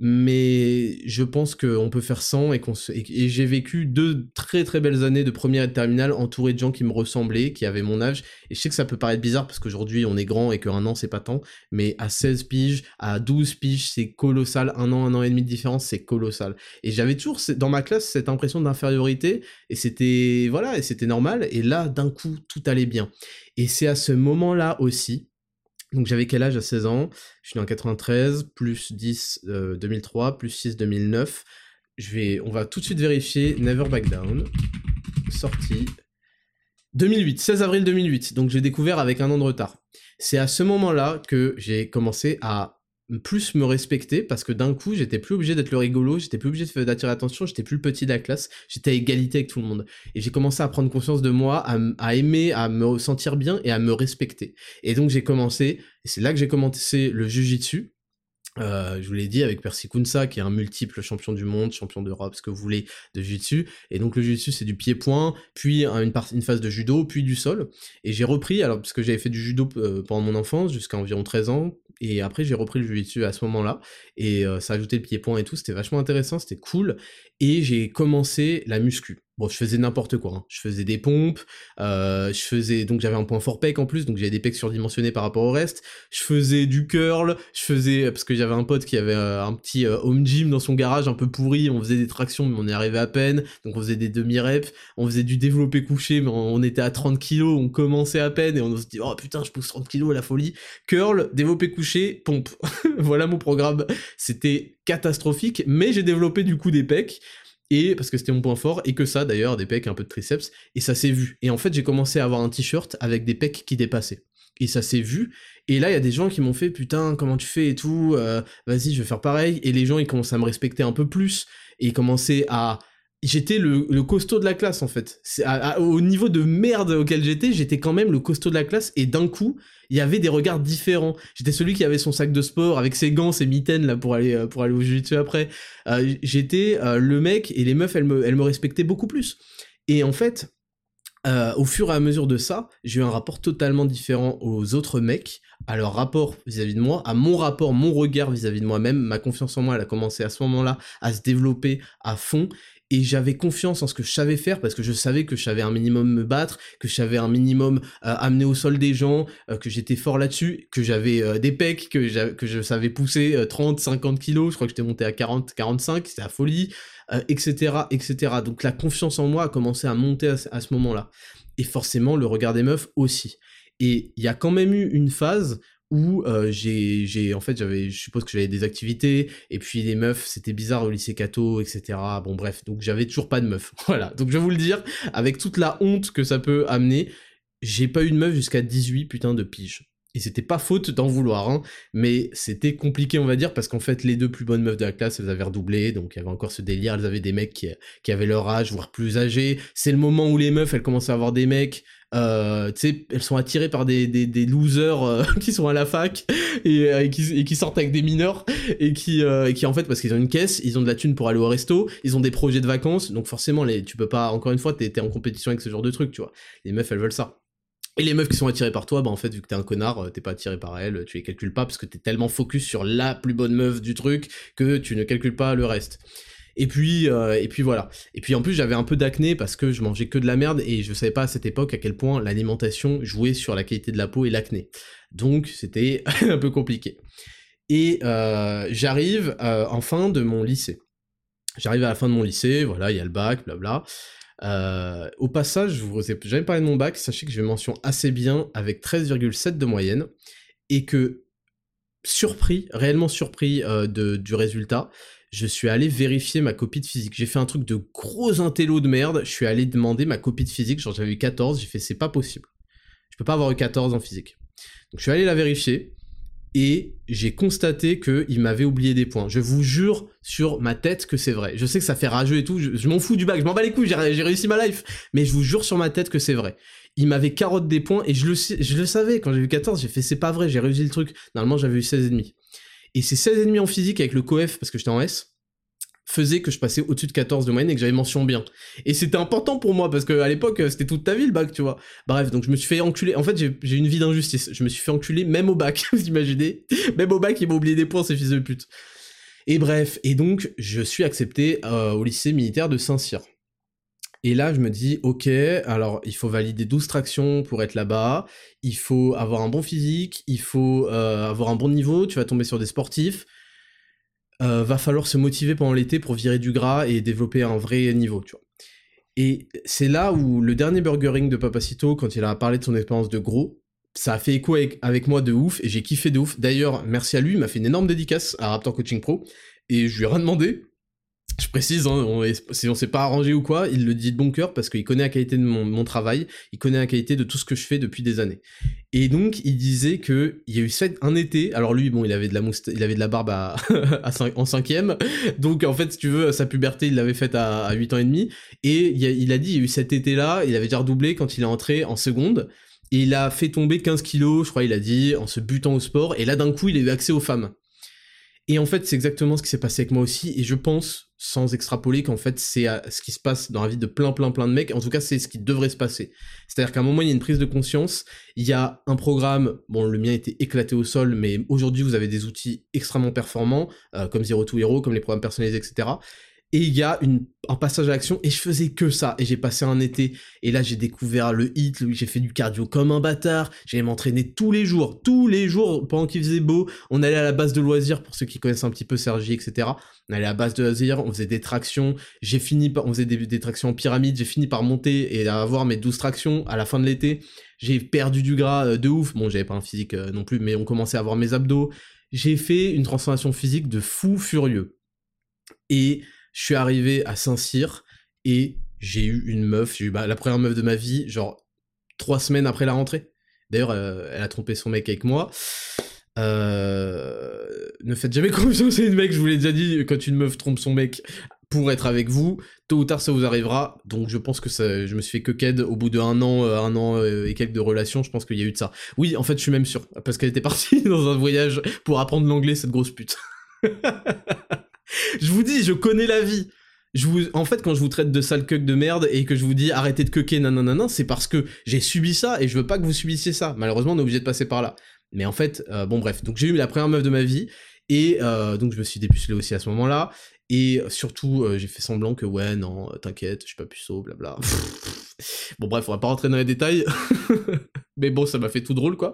mais je pense qu'on peut faire sans et, et j'ai vécu deux très très belles années de première et de terminale entouré de gens qui me ressemblaient, qui avaient mon âge, et je sais que ça peut paraître bizarre parce qu'aujourd'hui on est grand et qu'un an c'est pas tant, mais à 16 piges, à 12 piges c'est colossal, un an, un an et demi de différence c'est colossal. Et j'avais toujours dans ma classe cette impression d'infériorité, et c'était, voilà, et c'était normal, et là d'un coup tout allait bien. Et c'est à ce moment-là aussi donc j'avais quel âge à 16 ans? Je suis né en 93, plus 10 2003, euh, plus 6 2009. Je vais, on va tout de suite vérifier Never Back Down. Sorti 2008, 16 avril 2008. Donc j'ai découvert avec un an de retard. C'est à ce moment-là que j'ai commencé à plus me respecter parce que d'un coup j'étais plus obligé d'être le rigolo, j'étais plus obligé d'attirer l'attention, j'étais plus le petit de la classe, j'étais à égalité avec tout le monde. Et j'ai commencé à prendre conscience de moi, à, aimer, à me sentir bien et à me respecter. Et donc j'ai commencé, et c'est là que j'ai commencé le jujitsu, euh, je vous l'ai dit avec Percy Kunsa qui est un multiple champion du monde, champion d'Europe, ce que vous voulez de jiu-jitsu. Et donc le jiu-jitsu c'est du pied-point, puis une, une phase de judo, puis du sol. Et j'ai repris, alors parce que j'avais fait du judo euh, pendant mon enfance jusqu'à environ 13 ans, et après j'ai repris le jiu-jitsu à ce moment-là, et euh, ça ajoutait le pied-point et tout, c'était vachement intéressant, c'était cool. Et j'ai commencé la muscu. Bon, je faisais n'importe quoi. Hein. Je faisais des pompes, euh, je faisais donc j'avais un point fort pec en plus, donc j'avais des pecs surdimensionnés par rapport au reste. Je faisais du curl, je faisais parce que j'avais un pote qui avait euh, un petit euh, home gym dans son garage un peu pourri. On faisait des tractions, mais on y arrivait à peine. Donc on faisait des demi reps, on faisait du développé couché, mais on était à 30 kilos, on commençait à peine et on se dit oh putain je pousse 30 kilos la folie. Curl, développé couché, pompe. voilà mon programme. C'était catastrophique, mais j'ai développé du coup des pecs et parce que c'était mon point fort, et que ça d'ailleurs, des pecs, un peu de triceps, et ça s'est vu. Et en fait, j'ai commencé à avoir un t-shirt avec des pecs qui dépassaient. Et ça s'est vu. Et là, il y a des gens qui m'ont fait putain, comment tu fais et tout, euh, vas-y, je vais faire pareil. Et les gens, ils commencent à me respecter un peu plus, et commençaient à j'étais le, costaud de la classe en fait. au niveau de merde auquel j'étais, j'étais quand même le costaud de la classe et d'un coup, il y avait des regards différents. J'étais celui qui avait son sac de sport avec ses gants, ses mitaines là pour aller euh, pour aller au jiu-jitsu après. Euh, j'étais euh, le mec et les meufs elles me elles me respectaient beaucoup plus. Et en fait, au fur et à mesure de ça, j'ai eu un rapport totalement différent aux autres mecs, à leur rapport vis-à-vis de moi, à mon rapport, mon regard vis-à-vis -vis de moi-même. Ma confiance en moi, elle a commencé à ce moment-là à se développer à fond. Et j'avais confiance en ce que je savais faire parce que je savais que je savais un minimum me battre, que je savais un minimum euh, amener au sol des gens, euh, que j'étais fort là-dessus, que j'avais euh, des pecs, que, que je savais pousser 30, 50 kilos, je crois que j'étais monté à 40, 45, c'était la folie, etc., etc. Donc la confiance en moi a commencé à monter à, à ce moment-là. Et forcément, le regard des meufs aussi. Et il y a quand même eu une phase où euh, j'ai, en fait, j'avais, je suppose que j'avais des activités, et puis les meufs, c'était bizarre au lycée Cato, etc. Bon, bref, donc j'avais toujours pas de meufs. Voilà, donc je vais vous le dire, avec toute la honte que ça peut amener, j'ai pas eu de meuf jusqu'à 18 putain de piges. Et c'était pas faute d'en vouloir, hein, mais c'était compliqué, on va dire, parce qu'en fait, les deux plus bonnes meufs de la classe, elles avaient redoublé, donc il y avait encore ce délire, elles avaient des mecs qui, qui avaient leur âge, voire plus âgés. C'est le moment où les meufs, elles commençaient à avoir des mecs, euh, elles sont attirées par des, des, des losers euh, qui sont à la fac et, euh, et, qui, et, qui, sortent avec des mineurs et qui, et qui en fait, parce qu'ils ont une caisse, ils ont de la thune pour aller au resto, ils ont des projets de vacances, donc forcément, les, tu peux pas, encore une fois, t'es es en compétition avec ce genre de truc, tu vois. Les meufs, elles veulent ça. Et les meufs qui sont attirées par toi, bah en fait, vu que t'es un connard, t'es pas attiré par elles, tu les calcules pas parce que t'es tellement focus sur la plus bonne meuf du truc que tu ne calcules pas le reste. Et puis, euh, et puis voilà. Et puis en plus, j'avais un peu d'acné parce que je mangeais que de la merde et je savais pas à cette époque à quel point l'alimentation jouait sur la qualité de la peau et l'acné. Donc c'était un peu compliqué. Et euh, j'arrive euh, en fin de mon lycée. J'arrive à la fin de mon lycée, voilà, il y a le bac, blabla. Au passage, je vous ai jamais parlé de mon bac, sachez que j'ai mention assez bien avec 13,7 de moyenne et que surpris, réellement surpris de, du résultat, je suis allé vérifier ma copie de physique. J'ai fait un truc de gros intello de merde, je suis allé demander ma copie de physique, genre j'avais eu 14, j'ai fait c'est pas possible. Je peux pas avoir eu 14 en physique. Donc je suis allé la vérifier, et j'ai constaté qu'il m'avait oublié des points. Je vous jure sur ma tête que c'est vrai. Je sais que ça fait rageux et tout, je, m'en fous du bac, je m'en bats les couilles, j'ai réussi ma life, mais je vous jure sur ma tête que c'est vrai. Il m'avait carotte des points et je le, je le savais, quand j'ai vu 14, j'ai fait c'est pas vrai, j'ai réussi le truc. Normalement j'avais eu 16,5. Et c'est 16,5 en physique avec le coef, parce que j'étais en S, faisait que je passais au-dessus de 14 de moyenne et que j'avais mention bien. Et c'était important pour moi parce que à l'époque c'était toute ta vie le bac, tu vois. Bref, donc je me suis fait enculer. En fait, j'ai une vie d'injustice. Je me suis fait enculer même au bac, vous imaginez Même au bac, ils m'ont oublié des points, ces fils de pute. Et bref, et donc je suis accepté euh, au lycée militaire de Saint-Cyr. Et là, je me dis, ok, alors il faut valider 12 tractions pour être là-bas, il faut avoir un bon physique, il faut euh, avoir un bon niveau, tu vas tomber sur des sportifs, euh, va falloir se motiver pendant l'été pour virer du gras et développer un vrai niveau, tu vois. Et c'est là où le dernier burgering de Papacito, quand il a parlé de son expérience de gros, ça a fait écho avec, moi de ouf et j'ai kiffé de ouf. D'ailleurs, merci à lui, il m'a fait une énorme dédicace à Raptor Coaching Pro et je lui ai rien demandé. Je précise, hein, on, si on s'est pas arrangé ou quoi, il le dit de bon cœur parce qu'il connaît la qualité de mon, travail, il connaît la qualité de tout ce que je fais depuis des années. Et donc, il disait que il y a eu un été. Alors lui, bon, il avait de la il avait de la barbe à, en cinquième. Donc en fait, si tu veux, sa puberté, il l'avait faite à, à 8 ans et demi. Et il a, dit, il y a eu cet été-là, il avait déjà redoublé quand il est entré en seconde. Et il a fait tomber 15 kilos, je crois, il a dit, en se butant au sport. Et là, d'un coup, il a eu accès aux femmes. Et en fait, c'est exactement ce qui s'est passé avec moi aussi. Et je pense, sans extrapoler, qu'en fait, c'est euh, ce qui se passe dans la vie de plein, plein, plein de mecs. En tout cas, c'est ce qui devrait se passer. C'est-à-dire qu'à un moment, il y a une prise de conscience. Il y a un programme. Bon, le mien était éclaté au sol, mais aujourd'hui, vous avez des outils extrêmement performants, euh, comme Zero to Hero, comme les programmes personnalisés, etc et il y a une, un passage à l'action et je faisais que ça et j'ai passé un été et là j'ai découvert le hit, j'ai fait du cardio comme un bâtard, j'allais m'entraîner tous les jours, tous les jours pendant qu'il faisait beau, on allait à la base de loisirs pour ceux qui connaissent un petit peu Sergi etc. On allait à la base de loisirs, on faisait des tractions, j'ai fini par, on faisait des, tractions en pyramide, j'ai fini par monter et avoir mes 12 tractions à la fin de l'été, j'ai perdu du gras euh, de ouf, bon j'avais pas un physique euh, non plus mais on commençait à avoir mes abdos, j'ai fait une transformation physique de fou furieux. Et je suis arrivé à Saint-Cyr et j'ai eu une meuf, j'ai eu bah, la première meuf de ma vie, genre trois semaines après la rentrée. D'ailleurs, euh, elle a trompé son mec avec moi. Euh, ne faites jamais confiance à une mec, je vous l'ai déjà dit, quand une meuf trompe son mec pour être avec vous, tôt ou tard ça vous arrivera. Donc je pense que ça, je me suis fait que qu'aide au bout d'un an, euh, un an et quelques de relations, je pense qu'il y a eu de ça. Oui, en fait, je suis même sûr, parce qu'elle était partie dans un voyage pour apprendre l'anglais, cette grosse pute. je vous dis, je connais la vie. En fait, quand je vous traite de sale cuck de merde et que je vous dis arrêtez de cucker, nanana, c'est parce que j'ai subi ça et je veux pas que vous subissiez ça. Malheureusement, on est obligé de passer par là. Mais en fait, euh, bon bref, donc j'ai eu la première meuf de ma vie et euh, donc je me suis dépucelé aussi à ce moment-là. Et surtout, j'ai fait semblant que ouais, non, t'inquiète, je suis pas puceau, blabla. bon bref, on va pas rentrer dans les détails. Mais bon, ça m'a fait tout drôle, quoi.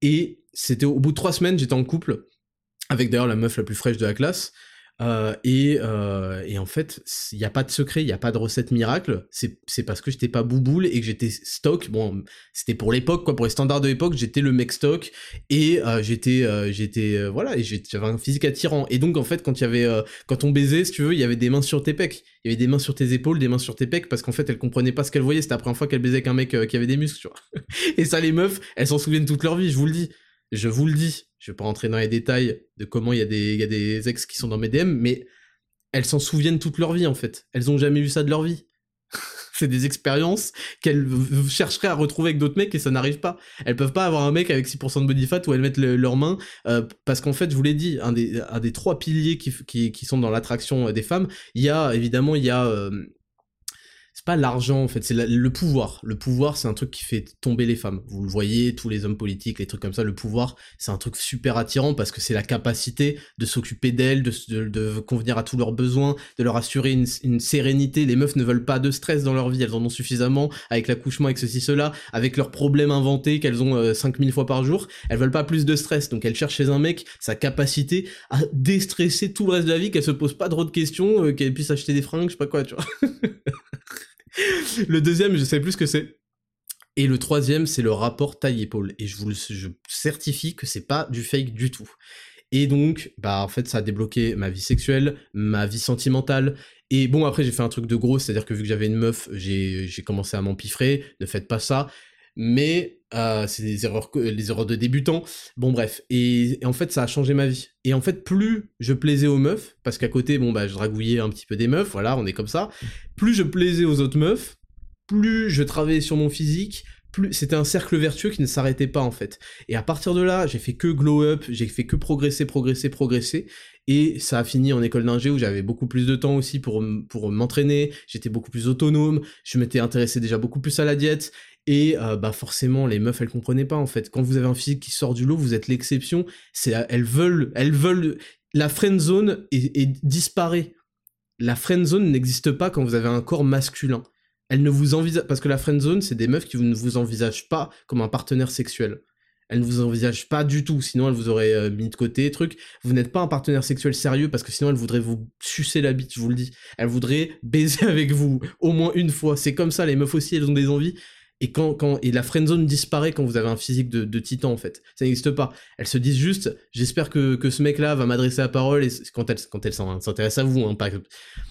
Et c'était au bout de trois semaines, j'étais en couple, avec d'ailleurs la meuf la plus fraîche de la classe. Euh, euh, et, en fait, il n'y a pas de secret, il n'y a pas de recette miracle. C'est parce que j'étais pas bouboule et que j'étais stock. Bon, c'était pour l'époque, quoi, pour les standards de l'époque, j'étais le mec stock et euh, j'étais, j'étais, voilà, et j'avais un physique attirant. Et donc, en fait, quand il y avait, quand on baisait, si tu veux, il y avait des mains sur tes pecs, il y avait des mains sur tes épaules, des mains sur tes pecs, parce qu'en fait, elle comprenait pas ce qu'elle voyait. C'était la première fois qu'elle baisait avec un mec qui avait des muscles, tu vois. et ça, les meufs, elles s'en souviennent toute leur vie, je vous le dis. Je vous le dis. Je vais pas rentrer dans les détails de comment il y, a des, ex qui sont dans mes DM, mais elles s'en souviennent toute leur vie en fait. Elles ont jamais vu ça de leur vie. c'est des expériences qu'elles chercheraient à retrouver avec d'autres mecs et ça n'arrive pas. Elles peuvent pas avoir un mec avec 6% de body fat où elles mettent leurs mains euh, parce qu'en fait, je vous l'ai dit, un des, trois piliers qui, sont dans l'attraction des femmes, il y a évidemment il y a euh, c'est pas l'argent en fait, c'est le pouvoir. Le pouvoir, c'est un truc qui fait tomber les femmes. Vous le voyez, tous les hommes politiques, les trucs comme ça, le pouvoir, c'est un truc super attirant parce que c'est la capacité de s'occuper d'elles, de, convenir à tous leurs besoins, de leur assurer une, sérénité. Les meufs ne veulent pas de stress dans leur vie, elles en ont suffisamment avec l'accouchement, avec ceci, cela, avec leurs problèmes inventés qu'elles ont 5000 euh, fois par jour. Elles veulent pas plus de stress, donc elles cherchent chez un mec sa capacité à déstresser tout le reste de la vie, qu'elle se pose pas trop de questions, euh, qu'elle puisse acheter des fringues, je sais pas quoi, tu vois. le deuxième, je sais plus ce que c'est. Et le troisième, c'est le rapport taille-épaule. Et je vous le certifie que c'est pas du fake du tout. Et donc, bah en fait, ça a débloqué ma vie sexuelle, ma vie sentimentale. Et bon, après, j'ai fait un truc de gros, c'est-à-dire que vu que j'avais une meuf, j'ai commencé à m'empiffrer. Ne faites pas ça. Mais euh, c'est des erreurs, les erreurs de débutant. Bon, bref. Et, et, en fait, ça a changé ma vie. Et en fait, plus je plaisais aux meufs, parce qu'à côté, bon, bah, je dragouillais un petit peu des meufs, voilà, on est comme ça. Plus je plaisais aux autres meufs, plus je travaillais sur mon physique, plus c'était un cercle vertueux qui ne s'arrêtait pas en fait. Et à partir de là, j'ai fait que glow up, j'ai fait que progresser, progresser, progresser. Et ça a fini en école d'ingé où j'avais beaucoup plus de temps aussi pour, pour m'entraîner, j'étais beaucoup plus autonome, je m'étais intéressé déjà beaucoup plus à la diète. Et euh, bah forcément, les meufs, elles comprenaient pas en fait. Quand vous avez un physique qui sort du lot, vous êtes l'exception. C'est, elles veulent, elles veulent. La friend zone est, disparaît. La friend zone n'existe pas quand vous avez un corps masculin elle ne vous envisage parce que la friend zone, c'est des meufs qui ne vous envisagent pas comme un partenaire sexuel. Elle ne vous envisage pas du tout, sinon elle vous aurait euh, mis de côté, truc. Vous n'êtes pas un partenaire sexuel sérieux parce que sinon elle voudrait vous sucer la bite, je vous le dis. Elle voudrait baiser avec vous au moins une fois. C'est comme ça, les meufs aussi, elles ont des envies. Et quand, quand et la friendzone disparaît quand vous avez un physique de, titan en fait. Ça n'existe pas. Elles se disent juste, j'espère que, que ce mec-là va m'adresser la parole et quand elle quand elle s'intéresse à vous. Hein, pas,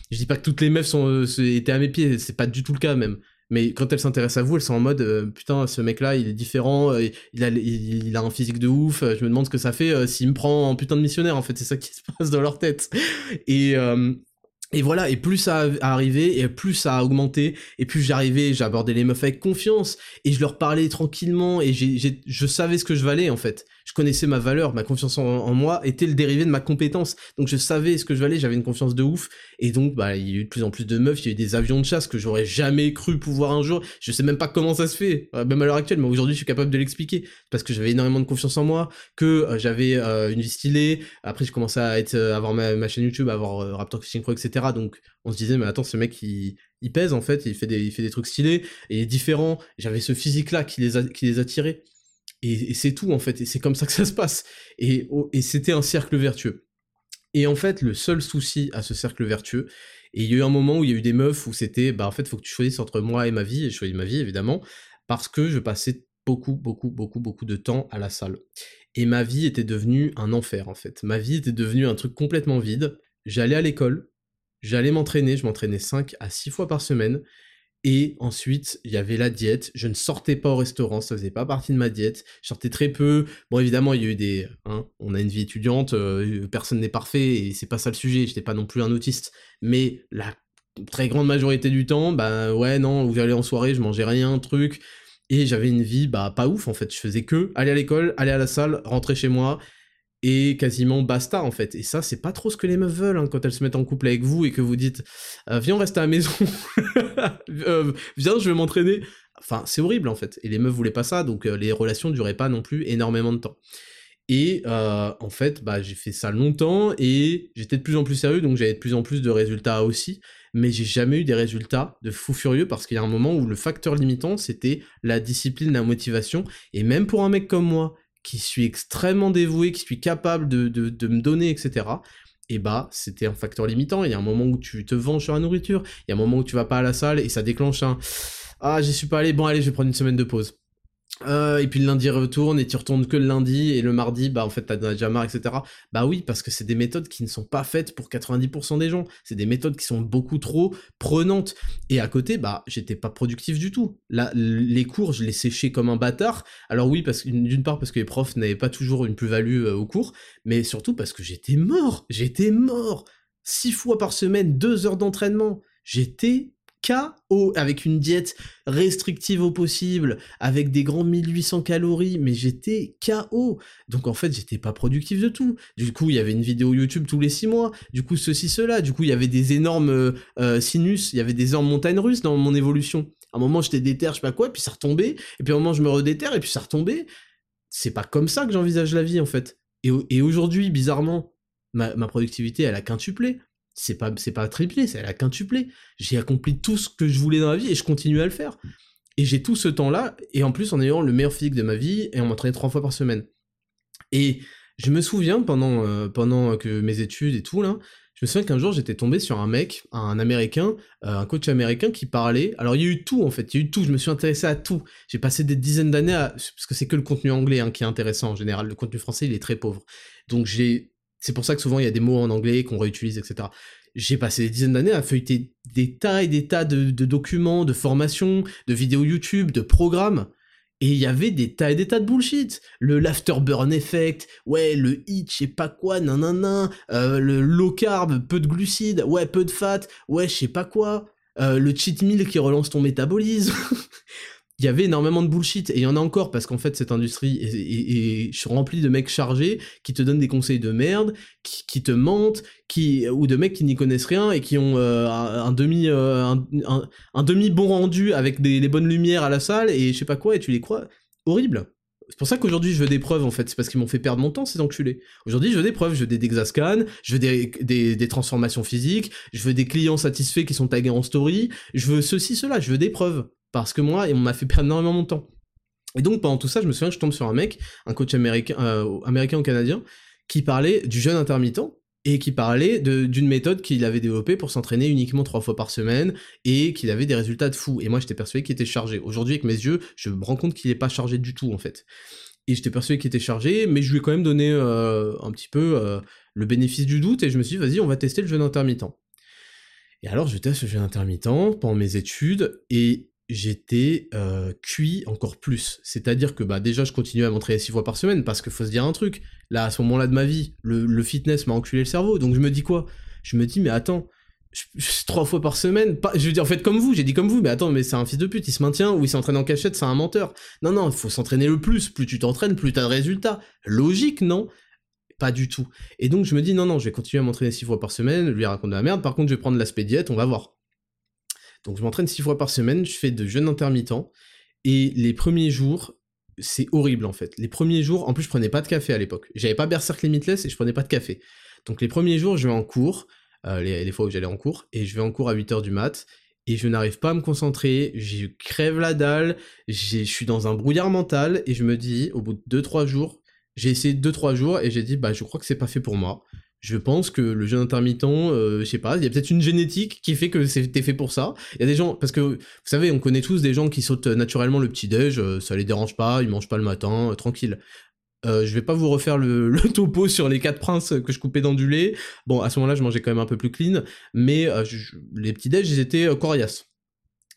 je dis pas que toutes les meufs sont, euh, étaient à mes pieds, c'est pas du tout le cas même. Mais quand elles s'intéressent à vous, elles sont en mode euh, putain, ce mec-là, il est différent, euh, il, a, il, a un physique de ouf. Je me demande ce que ça fait s'il me prend en putain de missionnaire. En fait, c'est ça qui se passe dans leur tête. Et et voilà, et plus ça a arrivé, et plus ça a augmenté, et plus j'arrivais, j'abordais les meufs avec confiance, et je leur parlais tranquillement, et je savais ce que je valais en fait je connaissais ma valeur, ma confiance en, moi était le dérivé de ma compétence. Donc je savais ce que je valais, j'avais une confiance de ouf. Et donc, bah, il y a eu de plus en plus de meufs, il y a eu des avions de chasse que j'aurais jamais cru pouvoir un jour. Je sais même pas comment ça se fait, euh, même à l'heure actuelle, mais aujourd'hui je suis capable de l'expliquer. Parce que j'avais énormément de confiance en moi, que euh, j'avais euh, une vie stylée. Après, j'ai commencé à être, avoir ma, chaîne YouTube, à avoir Raptor Fishing Pro, etc. Donc on se disait, mais attends, ce mec, il, pèse en fait, il fait des, trucs stylés, et il différent. J'avais ce physique-là qui les, a, qui les attirait. Et, c'est tout en fait, et c'est comme ça que ça se passe. Et, et c'était un cercle vertueux. Et en fait, le seul souci à ce cercle vertueux, et il y a eu un moment où il y a eu des meufs où c'était, bah en fait, faut que tu choisisses entre moi et ma vie, et je choisis ma vie évidemment, parce que je passais beaucoup, beaucoup, beaucoup, beaucoup de temps à la salle. Et ma vie était devenue un enfer en fait. Ma vie était devenue un truc complètement vide. J'allais à l'école, j'allais m'entraîner, je m'entraînais 5 à 6 fois par semaine, et ensuite, il y avait la diète. Je ne sortais pas au restaurant, ça faisait pas partie de ma diète. Je sortais très peu. Bon, évidemment, il y a eu des. Hein, on a une vie étudiante, euh, personne n'est parfait et c'est pas ça le sujet. J'étais pas non plus un autiste. Mais la très grande majorité du temps, bah ouais, non, où j'allais en soirée, je mangeais rien, truc. Et j'avais une vie, bah pas ouf en fait. Je faisais que aller à l'école, aller à la salle, rentrer chez moi et quasiment basta en fait. Et ça, c'est pas trop ce que les meufs veulent hein, quand elles se mettent en couple avec vous et que vous dites euh, viens on reste à la maison, euh, viens je vais m'entraîner. Enfin, c'est horrible en fait. Et les meufs voulaient pas ça, donc euh, les relations duraient pas non plus énormément de temps. Et en fait, bah, j'ai fait ça longtemps et j'étais de plus en plus sérieux, donc j'avais de plus en plus de résultats aussi. Mais j'ai jamais eu des résultats de fou furieux parce qu'il y a un moment où le facteur limitant, c'était la discipline, la motivation. Et même pour un mec comme moi, qui suis extrêmement dévoué, qui suis capable de, de, me donner, etc., et bah c'était un facteur limitant. Il y a un moment où tu te vends sur la nourriture, il y a un moment où tu vas pas à la salle et ça déclenche un ah j'y suis pas allé, bon allez je vais prendre une semaine de pause. Euh, et puis le lundi retourne et tu retournes que le lundi et le mardi bah en fait t'as déjà marre etc bah oui parce que c'est des méthodes qui ne sont pas faites pour 90% des gens. C'est des méthodes qui sont beaucoup trop prenantes. Et à côté bah j'étais pas productif du tout. Là les cours je les séchais comme un bâtard. Alors oui parce d'une part parce que les profs n'avaient pas toujours une plus-value euh, au cours mais surtout parce que j'étais mort. J'étais mort. Six fois par semaine deux heures d'entraînement. J'étais KO avec une diète restrictive au possible, avec des grands 1800 calories, mais j'étais KO. Donc en fait, j'étais pas productif de tout. Du coup, il y avait une vidéo YouTube tous les 6 mois, du coup ceci, cela, du coup il y avait des énormes euh, euh, sinus, il y avait des énormes montagnes russes dans mon évolution. À un moment, j'étais déter, je sais pas quoi, puis ça retombait, et puis à un moment, je me redéterre, et puis ça retombait. C'est pas comme ça que j'envisage la vie, en fait. Et, aujourd'hui, bizarrement, ma, ma productivité, elle a quintuplé c'est pas c'est pas triplé, c'est la quintuplé. J'ai accompli tout ce que je voulais dans la vie et je continue à le faire. Et j'ai tout ce temps-là, et en plus en ayant le meilleur physique de ma vie, et en m'entraînant trois fois par semaine. Et je me souviens, pendant, euh, pendant que mes études et tout, là, je me souviens qu'un jour j'étais tombé sur un mec, un américain, euh, un coach américain qui parlait. Alors il y a eu tout en fait, il y a eu tout, je me suis intéressé à tout. J'ai passé des dizaines d'années à. Parce que c'est que le contenu anglais hein, qui est intéressant en général, le contenu français il est très pauvre. Donc j'ai c'est pour ça que souvent il y a des mots en anglais qu'on réutilise, etc. J'ai passé des dizaines d'années à feuilleter des tas et des tas de, documents, de formations, de vidéos YouTube, de programmes. Et il y avait des tas et des tas de bullshit. Le l'afterburn effect, ouais, le hit, je sais pas quoi, nanana, euh, le low carb, peu de glucides, ouais, peu de fat, ouais, je sais pas quoi. Euh, le cheat meal qui relance ton métabolisme. il y avait énormément de bullshit et il y en a encore parce qu'en fait cette industrie est, remplie de mecs chargés qui te donnent des conseils de merde, qui, te mentent, qui ou de mecs qui n'y connaissent rien et qui ont euh, un, demi euh, un, demi bon rendu avec des les bonnes lumières à la salle et je sais pas quoi et tu les crois horrible. C'est pour ça qu'aujourd'hui je veux des preuves en fait, c'est parce qu'ils m'ont fait perdre mon temps ces enculés. Aujourd'hui je veux des preuves, je veux des Dexascan, je veux des, des, transformations physiques, je veux des clients satisfaits qui sont tagués en story, je veux ceci, cela, je veux des preuves parce que moi, on m'a fait perdre énormément mon temps. Et donc pendant tout ça, je me souviens que je tombe sur un mec, un coach américain, euh, américain ou canadien, qui parlait du jeûne intermittent et qui parlait d'une méthode qu'il avait développée pour s'entraîner uniquement trois fois par semaine et qu'il avait des résultats de fou. Et moi, j'étais persuadé qu'il était chargé. Aujourd'hui, avec mes yeux, je me rends compte qu'il n'est pas chargé du tout en fait. Et j'étais persuadé qu'il était chargé, mais je lui ai quand même donné euh, un petit peu euh, le bénéfice du doute et je me suis dit, vas-y, on va tester le jeûne intermittent. Et alors, je teste le jeûne intermittent pendant mes études et j'étais euh, cuit encore plus. C'est-à-dire que bah déjà je continuais à m'entraîner six fois par semaine parce qu'il faut se dire un truc. Là, à ce moment-là de ma vie, le, fitness m'a enculé le cerveau. Donc je me dis quoi? Je me dis mais attends, trois fois par semaine, je veux dire en fait comme vous, j'ai dit comme vous, mais attends mais c'est un fils de pute, il se maintient ou il s'entraîne en cachette, c'est un menteur. Non non, il faut s'entraîner le plus. Plus tu t'entraînes, plus t'as de résultats. Logique non? Pas du tout. Et donc je me dis non non, je vais continuer à m'entraîner six fois par semaine, lui raconter de la merde. Par contre, je vais prendre l'aspect diète, on va voir. Donc je m'entraîne six fois par semaine, je fais de jeûne intermittent, et les premiers jours, c'est horrible en fait. Les premiers jours, en plus je prenais pas de café à l'époque. J'avais pas Berserk Limitless et je prenais pas de café. Donc les premiers jours, je vais en cours, euh, les, fois où j'allais en cours, et je vais en cours à 8h du mat, et je n'arrive pas à me concentrer, je crève la dalle, je suis dans un brouillard mental, et je me dis, au bout de 2-3 jours, j'ai essayé 2-3 jours, et j'ai dit, bah je crois que c'est pas fait pour moi je pense que le jeûne intermittent, euh, je sais pas, il y a peut-être une génétique qui fait que c'était fait pour ça. Il y a des gens, parce que vous savez, on connaît tous des gens qui sautent naturellement le petit déj, euh, ça les dérange pas, ils mangent pas le matin, euh, tranquille. Euh, je vais pas vous refaire le, le, topo sur les quatre princes que je coupais dans du lait. Bon, à ce moment-là, je mangeais quand même un peu plus clean, mais les petits déj, ils étaient coriaces.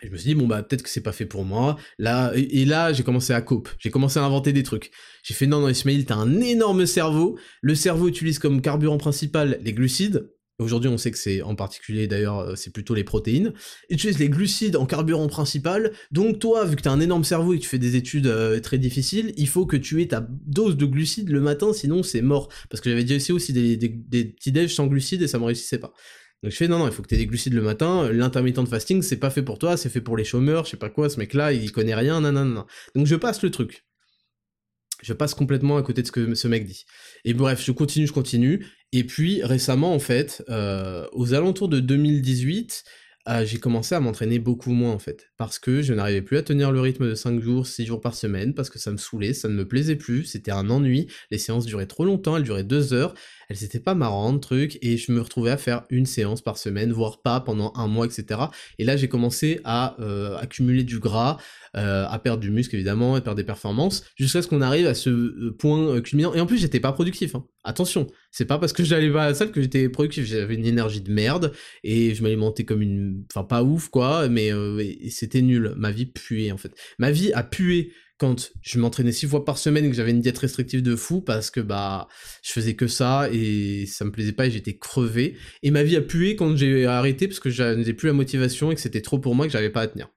Je me suis dit, bon, bah, peut-être que c'est pas fait pour moi. Là, et, là, j'ai commencé à cope. J'ai commencé à inventer des trucs. J'ai fait, non, non, Ismail, t'as un énorme cerveau. Le cerveau utilise comme carburant principal les glucides. Aujourd'hui, on sait que c'est en particulier, d'ailleurs, euh, c'est plutôt les protéines. Utilise les glucides en carburant principal. Donc, toi, vu que t'as un énorme cerveau et que tu fais des études euh, très difficiles, il faut que tu aies ta dose de glucides le matin, sinon c'est mort. Parce que j'avais déjà essayé aussi des, des, des petits déj sans glucides et ça me réussissait pas. Donc je fais non non, il faut que tu aies des glucides le matin, l'intermittent de fasting, c'est pas fait pour toi, c'est fait pour les chômeurs, je sais pas quoi, ce mec là, il connaît rien, non non non. Donc je passe le truc. je passe complètement à côté de ce que ce mec dit. Et bref, je continue, je continue. Et puis récemment, en fait, euh, aux alentours de 2018, euh, j'ai commencé à m'entraîner beaucoup moins en fait, parce que je n'arrivais plus à tenir le rythme de 5 jours, 6 jours par semaine, parce que ça me saoulait, ça ne me plaisait plus, c'était un ennui, les séances duraient trop longtemps, elles duraient 2 heures, elles étaient pas marrantes, truc, et je me retrouvais à faire une séance par semaine, voire pas pendant un mois, etc. Et là j'ai commencé à euh, accumuler du gras, euh, à perdre du muscle évidemment, à perdre des performances, jusqu'à ce qu'on arrive à ce euh, point culminant. Et en plus, j'étais pas productif. Hein. Attention, c'est pas parce que j'allais pas à la salle que j'étais productif. J'avais une énergie de merde et je m'alimentais comme une, enfin pas ouf quoi, mais c'était nul. Ma vie puait en fait. Ma vie a pué quand je m'entraînais six fois par semaine et que j'avais une diète restrictive de fou parce que bah je faisais que ça et ça me plaisait pas et j'étais crevé et ma vie a pué quand j'ai arrêté parce que j'avais plus la motivation et que c'était trop pour moi que j'avais pas à tenir.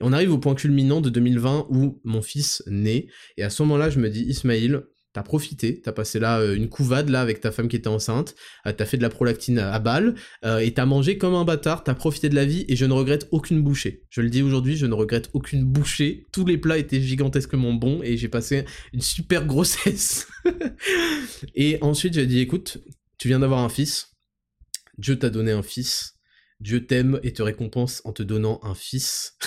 Et on arrive au point culminant de 2020 où mon fils naît et à ce moment-là je me dis Ismaïl t'as profité, t'as passé là euh, une couvade là avec ta femme qui était enceinte, euh, t'as fait de la prolactine à, balle, euh, et t'as mangé comme un bâtard, t'as profité de la vie, et je ne regrette aucune bouchée. Je le dis aujourd'hui, je ne regrette aucune bouchée, tous les plats étaient gigantesquement bons, et j'ai passé une super grossesse. et ensuite j'ai dit, écoute, tu viens d'avoir un fils, Dieu t'a donné un fils, Dieu t'aime et te récompense en te donnant un fils.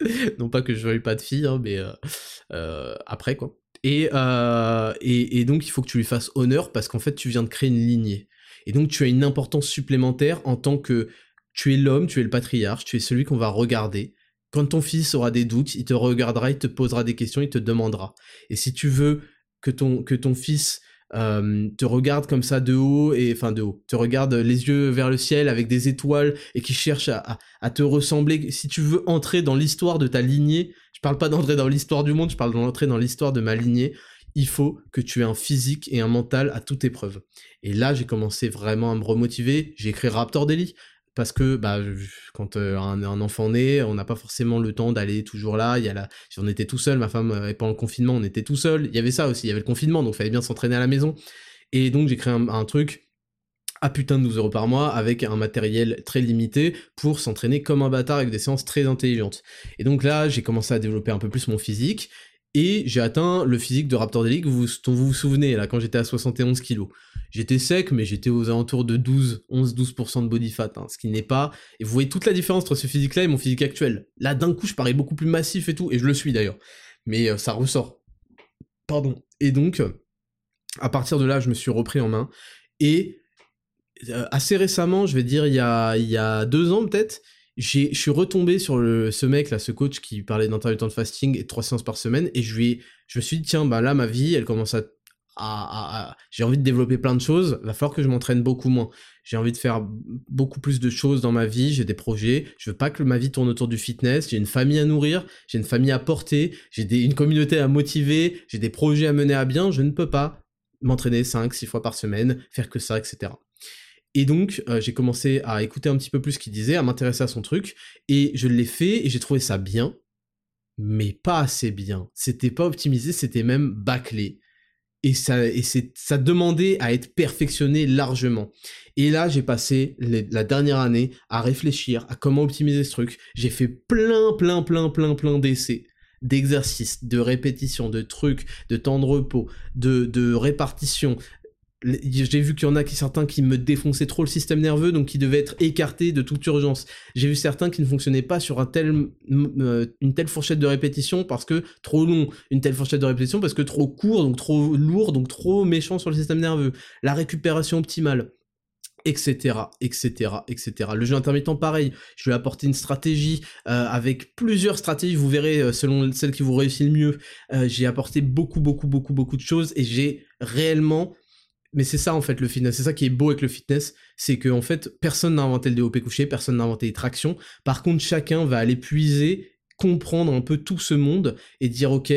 non pas que je veuille pas de fille, hein, mais après quoi. Euh, et, et, donc, il faut que tu lui fasses honneur parce qu'en fait, tu viens de créer une lignée. Et donc, tu as une importance supplémentaire en tant que tu es l'homme, tu es le patriarche, tu es celui qu'on va regarder. Quand ton fils aura des doutes, il te regardera, il te posera des questions, il te demandera. Et si tu veux que ton, fils euh, te regarde comme ça de haut et enfin de haut, te regarde les yeux vers le ciel avec des étoiles et qui cherche à te ressembler. Si tu veux entrer dans l'histoire de ta lignée, je parle pas d'entrer dans l'histoire du monde, je parle d'entrer dans l'histoire de ma lignée. Il faut que tu aies un physique et un mental à toute épreuve. Et là, j'ai commencé vraiment à me remotiver. J'ai écrit Raptor Daily parce que bah, quand euh, un, enfant naît, on n'a pas forcément le temps d'aller toujours là. Il y a la... On était tout seul, ma femme, euh, et pendant le confinement, on était tout seul. Il y avait ça aussi, il y avait le confinement, donc il fallait bien s'entraîner à la maison. Et donc j'ai créé un, truc à putain de 12 euros par mois avec un matériel très limité pour s'entraîner comme un bâtard avec des séances très intelligentes. Et donc là, j'ai commencé à développer un peu plus mon physique et j'ai atteint le physique de Raptor Delic vous, dont vous vous souvenez là quand j'étais à 71 kg. J'étais sec mais j'étais aux alentours de 12, 11-12% de body fat, hein, ce qui n'est pas... Et vous voyez toute la différence entre ce physique là et mon physique actuel. Là d'un coup je parais beaucoup plus massif et tout, et je le suis d'ailleurs. Mais euh, ça ressort. Pardon. Et donc, à partir de là, je me suis repris en main et euh, assez récemment, je vais dire il y a, il y a deux ans peut-être, je suis retombé sur le, ce mec là, ce coach qui parlait d'intermittent fasting et trois séances par semaine, et je lui, je me suis dit tiens bah là ma vie, elle commence à, à, j'ai envie de développer plein de choses, va falloir que je m'entraîne beaucoup moins. J'ai envie de faire beaucoup plus de choses dans ma vie, j'ai des projets, je veux pas que ma vie tourne autour du fitness, j'ai une famille à nourrir, j'ai une famille à porter, j'ai une communauté à motiver, j'ai des projets à mener à bien, je ne peux pas m'entraîner 5, 6 fois par semaine, faire que ça, etc. Et donc, euh, j'ai commencé à écouter un petit peu plus ce qu'il disait, à m'intéresser à son truc, et je l'ai fait, et j'ai trouvé ça bien, mais pas assez bien. C'était pas optimisé, c'était même bâclé. Et ça, et ça demandait à être perfectionné largement. Et là, j'ai passé la dernière année à réfléchir à comment optimiser ce truc. J'ai fait plein, plein, plein, plein, plein d'essais d'exercices, de répétitions, de trucs, de temps de repos, de, de répartition, j'ai vu qu'il y en a qui, certains qui me défonçaient trop le système nerveux, donc qui devaient être écartés de toute urgence. J'ai vu certains qui ne fonctionnaient pas sur un tel, euh, une telle fourchette de répétition parce que trop long, une telle fourchette de répétition parce que trop court, donc trop lourd, donc trop méchant sur le système nerveux. La récupération optimale etc., etc., etc. Le jeu intermittent, pareil. Je lui ai apporté une stratégie euh, avec plusieurs stratégies. Vous verrez euh, selon celle qui vous réussit le mieux. j'ai apporté beaucoup, beaucoup, beaucoup, beaucoup de choses et j'ai réellement mais c'est ça en fait le fitness, c'est ça qui est beau avec le fitness, c'est que fait personne n'a inventé le DOP couché, personne n'a inventé les tractions. Par contre, chacun va aller puiser, comprendre un peu tout ce monde et dire ok,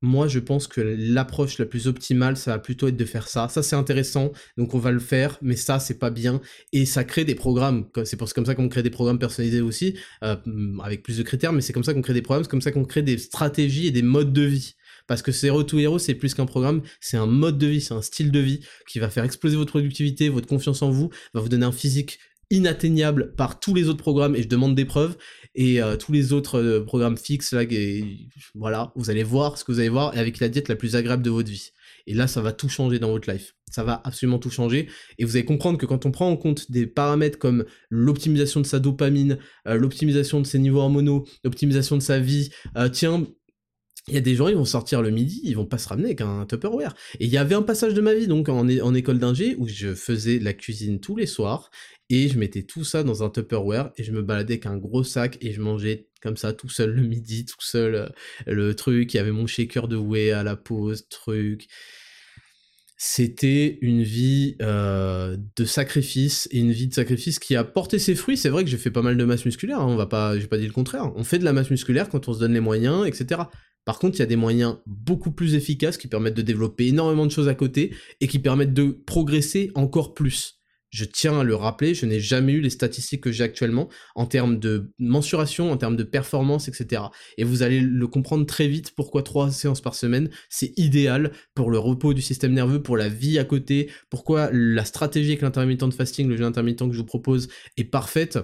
moi je pense que l'approche la plus optimale, ça va plutôt être de faire ça. Ça c'est intéressant, donc on va le faire, mais ça c'est pas bien. Et ça crée des programmes. C'est comme ça qu'on crée des programmes personnalisés aussi, euh, avec plus de critères, mais c'est comme ça qu'on crée des programmes, c'est comme ça qu'on crée des stratégies et des modes de vie. Parce que Zero to Hero, c'est plus qu'un programme, c'est un mode de vie, c'est un style de vie qui va faire exploser votre productivité, votre confiance en vous, va vous donner un physique inatteignable par tous les autres programmes et je demande des preuves et euh, tous les autres euh, programmes fixes là et, voilà vous allez voir ce que vous allez voir et avec la diète la plus agréable de votre vie. Et là ça va tout changer dans votre life. Ça va absolument tout changer et vous allez comprendre que quand on prend en compte des paramètres comme l'optimisation de sa dopamine euh, l'optimisation de ses niveaux hormonaux l'optimisation de sa vie tiens il y a des gens, ils vont sortir le midi, ils vont pas se ramener avec un Tupperware. Et il y avait un passage de ma vie, donc en, école d'ingé, où je faisais la cuisine tous les soirs, et je mettais tout ça dans un Tupperware, et je me baladais avec gros sac, et je mangeais comme ça tout seul le midi, tout seul euh, le truc, il y avait mon shaker de whey à la pause, truc. C'était une vie euh, de sacrifice, une vie de sacrifice qui a porté ses fruits. C'est vrai que j'ai fait pas mal de masse musculaire, hein, on va pas, j'ai pas dit le contraire. On fait de la masse musculaire quand on se donne les moyens, etc. Par contre, il y a des moyens beaucoup plus efficaces qui permettent de développer énormément de choses à côté et qui permettent de progresser encore plus. Je tiens à le rappeler, je n'ai jamais eu les statistiques que j'ai actuellement en termes de mensuration, en termes de performance, etc. Et vous allez le comprendre très vite pourquoi trois séances par semaine, c'est idéal pour le repos du système nerveux, pour la vie à côté, pourquoi la stratégie avec l'intermittent de fasting, le jeu intermittent que je vous propose, est parfaite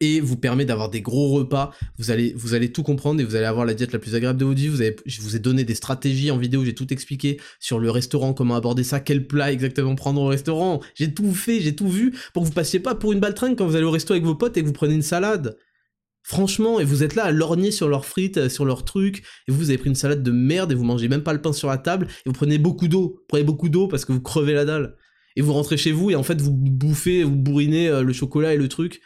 et vous permet d'avoir des gros repas. Vous allez, vous allez tout comprendre et vous allez avoir la diète la plus agréable de votre vie. Je vous ai donné des stratégies en vidéo, j'ai tout expliqué sur le restaurant, comment aborder ça, quel plat exactement prendre au restaurant. J'ai tout fait, j'ai tout vu pour que vous passiez pas pour une baltringue quand vous allez au resto avec vos potes et que vous prenez une salade. Franchement, et vous êtes là à lorgner sur leurs frites, euh, sur leurs trucs, et vous, vous avez pris une salade de merde et vous mangez même pas le pain sur la table, et vous prenez beaucoup d'eau. Vous prenez beaucoup d'eau parce que vous crevez la dalle. Et vous rentrez chez vous et en fait vous bouffez, vous bourrinez euh, le chocolat et le truc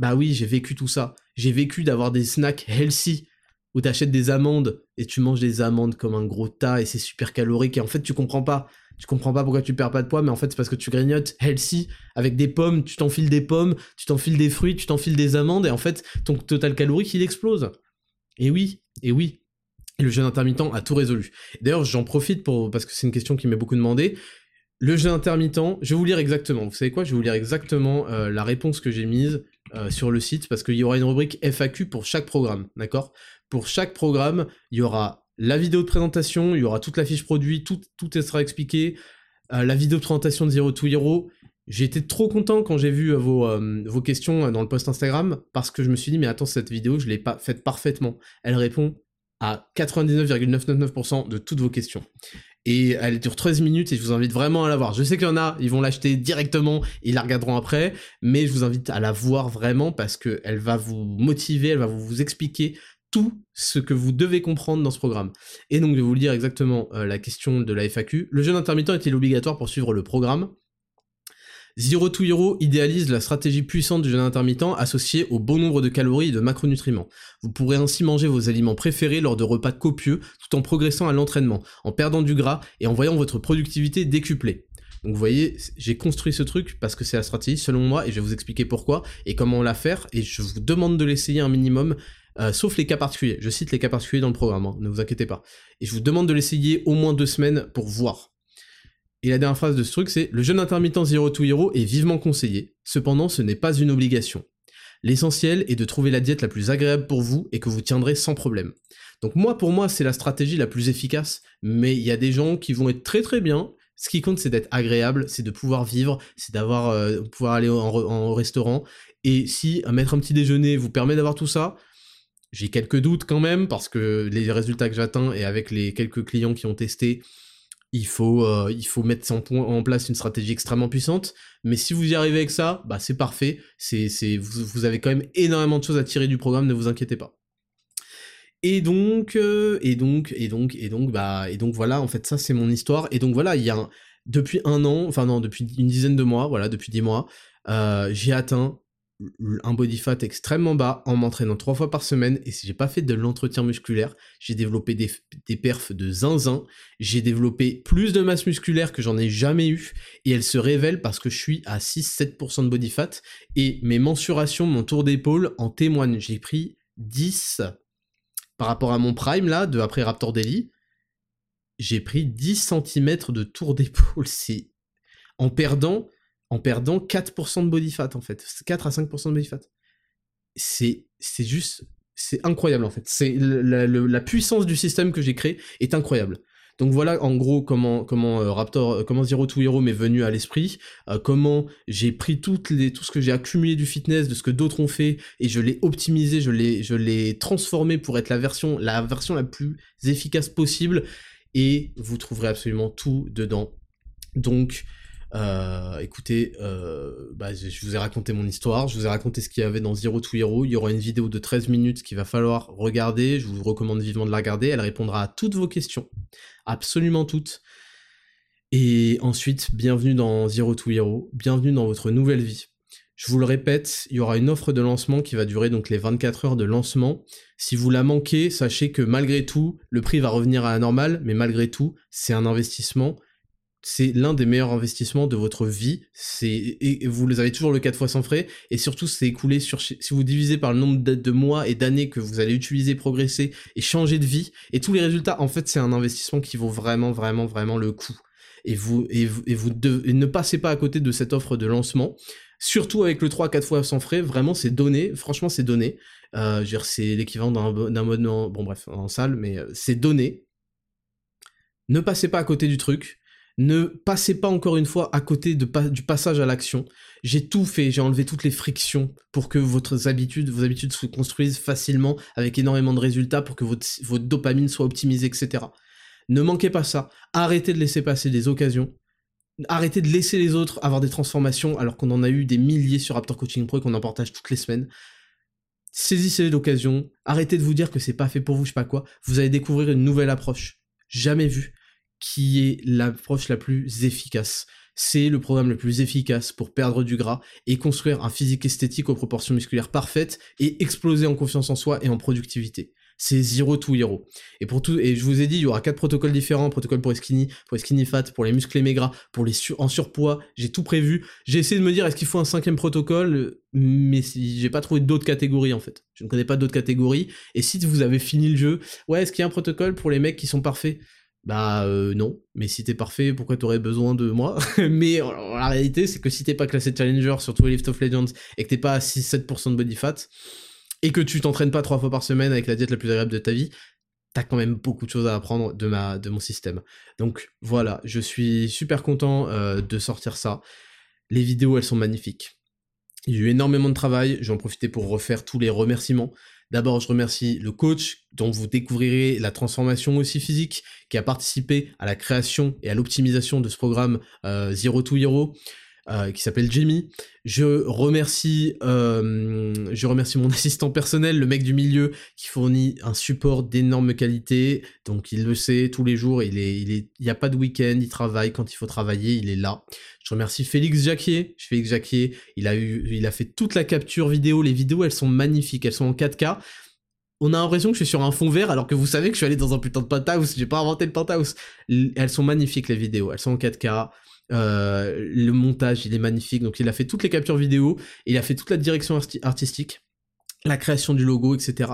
bah oui, j'ai vécu tout ça. J'ai vécu d'avoir des snacks healthy où t'achètes des amandes et tu manges des amandes comme un gros tas et c'est super calorique et en fait tu comprends pas. Tu comprends pas pourquoi tu perds pas de poids, mais en fait c'est parce que tu grignotes healthy avec des pommes, tu t'enfiles des pommes, tu t'enfiles des fruits, tu t'enfiles des amandes et en fait ton total calorique il explose. Et oui, et oui. Et le jeûne intermittent a tout résolu. D'ailleurs, j'en profite pour parce que c'est une question qui m'est beaucoup demandé. Le jeûne intermittent, je vais vous lire exactement. Vous savez quoi? Je vais vous lire exactement euh, la réponse que j'ai mise euh, sur le site parce qu'il y aura une rubrique FAQ pour chaque programme, d'accord? Pour chaque programme, il y aura la vidéo de présentation, il y aura toute la fiche produit, tout, tout sera expliqué, euh, la vidéo de présentation de Zero to Hero. J'ai été trop content quand j'ai vu vos, vos questions dans le post Instagram parce que je me suis dit mais attends cette vidéo je l'ai pas faite parfaitement. Elle répond à 99,999% de toutes vos questions et elle dure 13 minutes et je vous invite vraiment à la voir. Je sais qu'il y en a, ils vont l'acheter directement ils la regarderont après, mais je vous invite à la voir vraiment parce qu'elle va vous motiver, elle va vous expliquer tout ce que vous devez comprendre dans ce programme. Et donc vais vous le dire exactement euh, la question de la FAQ. Le jeûne intermittent est-il obligatoire pour suivre le programme? Zero to Hero idéalise la stratégie puissante du jeûne intermittent associée au bon nombre de calories et de macronutriments. Vous pourrez ainsi manger vos aliments préférés lors de repas copieux tout en progressant à l'entraînement, en perdant du gras et en voyant votre productivité décuplée. Donc vous voyez, j'ai construit ce truc parce que c'est la stratégie selon moi et je vais vous expliquer pourquoi et comment la faire et je vous demande de l'essayer un minimum euh, sauf les cas particuliers. Je cite les cas particuliers dans le programme, hein, ne vous inquiétez pas. Et je vous demande de l'essayer au moins deux semaines pour voir. Et la dernière phrase de ce truc, c'est le jeûne intermittent Zero to Hero est vivement conseillé. Cependant, ce n'est pas une obligation. L'essentiel est de trouver la diète la plus agréable pour vous et que vous tiendrez sans problème. Donc moi, pour moi, c'est la stratégie la plus efficace, mais il y a des gens qui vont être très très bien. Ce qui compte, c'est d'être agréable, c'est de pouvoir vivre, c'est d'avoir euh, pouvoir aller en, restaurant. Et si mettre un petit déjeuner vous permet d'avoir tout ça, j'ai quelques doutes quand même parce que les résultats que j'atteins et avec les quelques clients qui ont testé, il faut, euh, il faut mettre en, place une stratégie extrêmement puissante. Mais si vous y arrivez avec ça, bah c'est parfait. C'est, c'est, vous, avez quand même énormément de choses à tirer du programme, ne vous inquiétez pas. Et donc, euh, et donc, et donc, et donc, bah, et donc voilà, en fait, ça c'est mon histoire. Et donc voilà, il y a depuis un an, enfin non, depuis une dizaine de mois, voilà, depuis dix mois, euh, j'ai atteint un body fat extrêmement bas en m'entraînant trois fois par semaine. Et si j'ai pas fait de l'entretien musculaire, j'ai développé des, perfs de zinzin, j'ai développé plus de masse musculaire que j'en ai jamais eu. Et elle se révèle parce que je suis à 6-7% de body fat. Et mes mensurations, mon tour d'épaule en témoignent. J'ai pris 10 par rapport à mon prime là, de après Raptor Daily, j'ai pris 10 cm de tour d'épaule. C'est en perdant en perdant 4% de body fat en fait, 4 à 5% de body fat. C'est juste c'est incroyable en fait. C'est la, puissance du système que j'ai créé est incroyable. Donc voilà en gros comment comment euh, Raptor, euh, comment Zero to Hero m'est venu à l'esprit, euh, comment j'ai pris toutes les, tout ce que j'ai accumulé du fitness, de ce que d'autres ont fait, et je l'ai optimisé, je l'ai je l'ai transformé pour être la version la version la plus efficace possible, et vous trouverez absolument tout dedans. Donc euh, écoutez, euh, bah, je vous ai raconté mon histoire, je vous ai raconté ce qu'il y avait dans Zero to Hero. Il y aura une vidéo de 13 minutes qu'il va falloir regarder. Je vous recommande vivement de la regarder. Elle répondra à toutes vos questions, absolument toutes. Et ensuite, bienvenue dans Zero to Hero, bienvenue dans votre nouvelle vie. Je vous le répète, il y aura une offre de lancement qui va durer donc les 24 heures de lancement. Si vous la manquez, sachez que malgré tout, le prix va revenir à la normale, mais malgré tout, c'est un investissement c'est l'un des meilleurs investissements de votre vie. Et vous avez toujours le 4 fois sans frais et surtout c'est écoulé sur si vous divisez par le nombre de, mois et d'années que vous allez utiliser, progresser et changer de vie et tous les résultats. En fait, c'est un investissement qui vaut vraiment, vraiment, vraiment le coup. Et vous et vous, et vous ne passez pas à côté de cette offre de lancement. Surtout avec le 3 4 fois sans frais, vraiment c'est donné. Franchement, c'est donné. Euh, c'est l'équivalent d'un abonnement, bon bref, en salle, mais euh, c'est donné. Ne passez pas à côté du truc ne passez pas encore une fois à côté du passage à l'action. J'ai tout fait, j'ai enlevé toutes les frictions pour que vos habitudes se construisent facilement avec énormément de résultats pour que votre, votre dopamine soit optimisée, etc. Ne manquez pas ça. Arrêtez de laisser passer des occasions. Arrêtez de laisser les autres avoir des transformations alors qu'on en a eu des milliers sur Raptor Coaching Pro et qu'on en partage toutes les semaines. Saisissez l'occasion. Arrêtez de vous dire que c'est pas fait pour vous, je sais pas quoi. Vous allez découvrir une nouvelle approche. Jamais vue qui est l'approche la plus efficace. C'est le programme le plus efficace pour perdre du gras et construire un physique esthétique aux proportions musculaires parfaites et exploser en confiance en soi et en productivité. C'est zero to hero. Et pour tout, et je vous ai dit, il y aura quatre protocoles différents, protocole pour les skinny, pour les skinny fat, pour les musclés maigres, pour les en surpoids. J'ai tout prévu. J'ai essayé de me dire, est-ce qu'il faut un cinquième protocole? Mais j'ai pas trouvé d'autres catégories, en fait. Je ne connais pas d'autres catégories. Et si vous avez fini le jeu, ouais, est-ce qu'il y a un protocole pour les mecs qui sont parfaits? Bah euh, non, mais si t'es parfait, pourquoi t'aurais besoin de moi? Mais la réalité, c'est que si t'es pas classé Challenger sur tous les Lift of Legends et que t'es pas à 6-7% de body fat, et que tu t'entraînes pas trois fois par semaine avec la diète la plus agréable de ta vie, t'as quand même beaucoup de choses à apprendre de, ma, de mon système. Donc voilà, je suis super content euh, de sortir ça. Les vidéos, elles sont magnifiques. Il y a eu énormément de travail, j'en profiter pour refaire tous les remerciements. D'abord, je remercie le coach dont vous découvrirez la transformation aussi physique, qui a participé à la création et à l'optimisation de ce programme euh, Zero to Hero. Euh, qui s'appelle Jamie. Je remercie, euh, je remercie mon assistant personnel, le mec du milieu, qui fournit un support d'énorme qualité. Donc il le sait tous les jours. Il est, il est, il y a pas de week-end. Il travaille quand il faut travailler. Il est là. Je remercie Félix Jacquier. Félix Jacquier, il a eu, il a fait toute la capture vidéo. Les vidéos, elles sont magnifiques. Elles sont en 4K on a l'impression que je suis sur un fond vert alors que vous savez que je suis allé dans un putain de penthouse, j'ai pas inventé le penthouse. Elles sont magnifiques les vidéos, elles sont en 4K, euh, le montage, il est magnifique. Donc, il a fait toutes les captures vidéo, il a fait toute la direction artistique la création du logo, etc.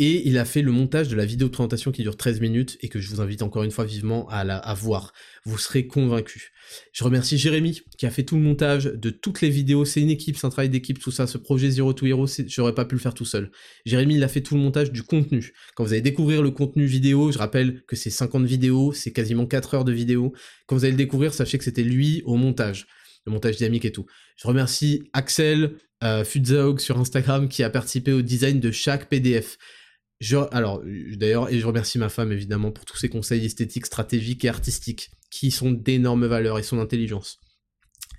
Et il a fait le montage de la vidéo de présentation qui dure 13 minutes et que je vous invite encore une fois vivement à, la, voir. Vous serez convaincus. Je remercie Jérémy qui a fait tout le montage de toutes les vidéos. C'est une équipe, c'est un travail d'équipe, tout ça. Ce projet Zero to Hero, j'aurais pas pu le faire tout seul. Jérémy, il a fait tout le montage du contenu. Quand vous allez découvrir le contenu vidéo, je rappelle que c'est 50 vidéos, c'est quasiment 4 heures de vidéo. Quand vous allez le découvrir, sachez que c'était lui au montage le montage dynamique et tout. Je remercie Axel euh, sur Instagram qui a participé au design de chaque PDF. Je, alors, d'ailleurs, et je remercie ma femme évidemment pour tous ses conseils esthétiques, stratégiques et artistiques qui sont d'énormes valeurs et son intelligence.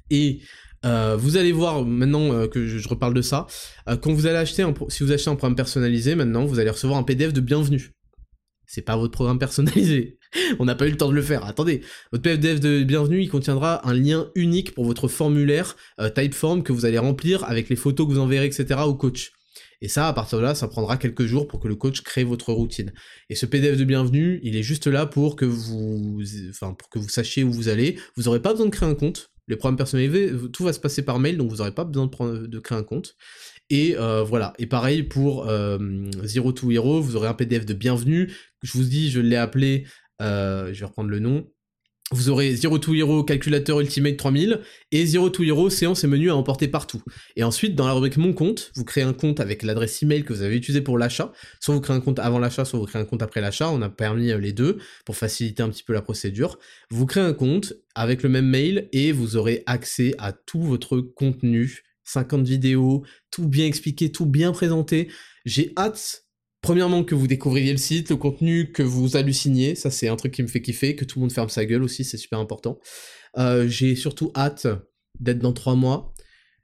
Et euh, vous allez voir maintenant euh, que je, reparle de ça. Euh, quand vous allez acheter si vous achetez un programme personnalisé, maintenant vous allez recevoir un PDF de bienvenue. C'est pas votre programme personnalisé. On n'a pas eu le temps de le faire. Attendez, votre PDF de bienvenue, il contiendra un lien unique pour votre formulaire euh, Typeform que vous allez remplir avec les photos que vous enverrez, etc. au coach. Et ça, à partir de là, ça prendra quelques jours pour que le coach crée votre routine. Et ce PDF de bienvenue, il est juste là pour que vous, sachiez où vous allez. Vous n'aurez pas besoin de créer un compte. Les programmes personnalisés, tout va se passer par mail, donc vous n'aurez pas besoin de, de, créer un compte. Et euh, voilà. Et pareil pour euh, Zero to Hero, vous aurez un PDF de bienvenue. Je vous dis, je l'ai appelé euh, je vais reprendre le nom. vous aurez Zero to Hero calculateur Ultimate 3000 et Zero to Hero séance et menu à emporter partout. Et ensuite, dans la rubrique Mon compte, vous créez un compte avec l'adresse email que vous avez utilisé pour l'achat. Soit vous créez un compte avant l'achat, soit vous créez un compte après l'achat. On a permis euh, les deux pour faciliter un petit peu la procédure. Vous créez un compte avec le même mail et vous aurez accès à tout votre contenu. 50 vidéos, tout bien expliqué, tout bien présenté. J'ai hâte Premièrement, que vous découvriez le site, le contenu, que vous halluciniez, ça c'est un truc qui me fait kiffer, que tout le monde ferme sa gueule aussi, c'est super important. Euh, j'ai surtout hâte d'être dans trois mois.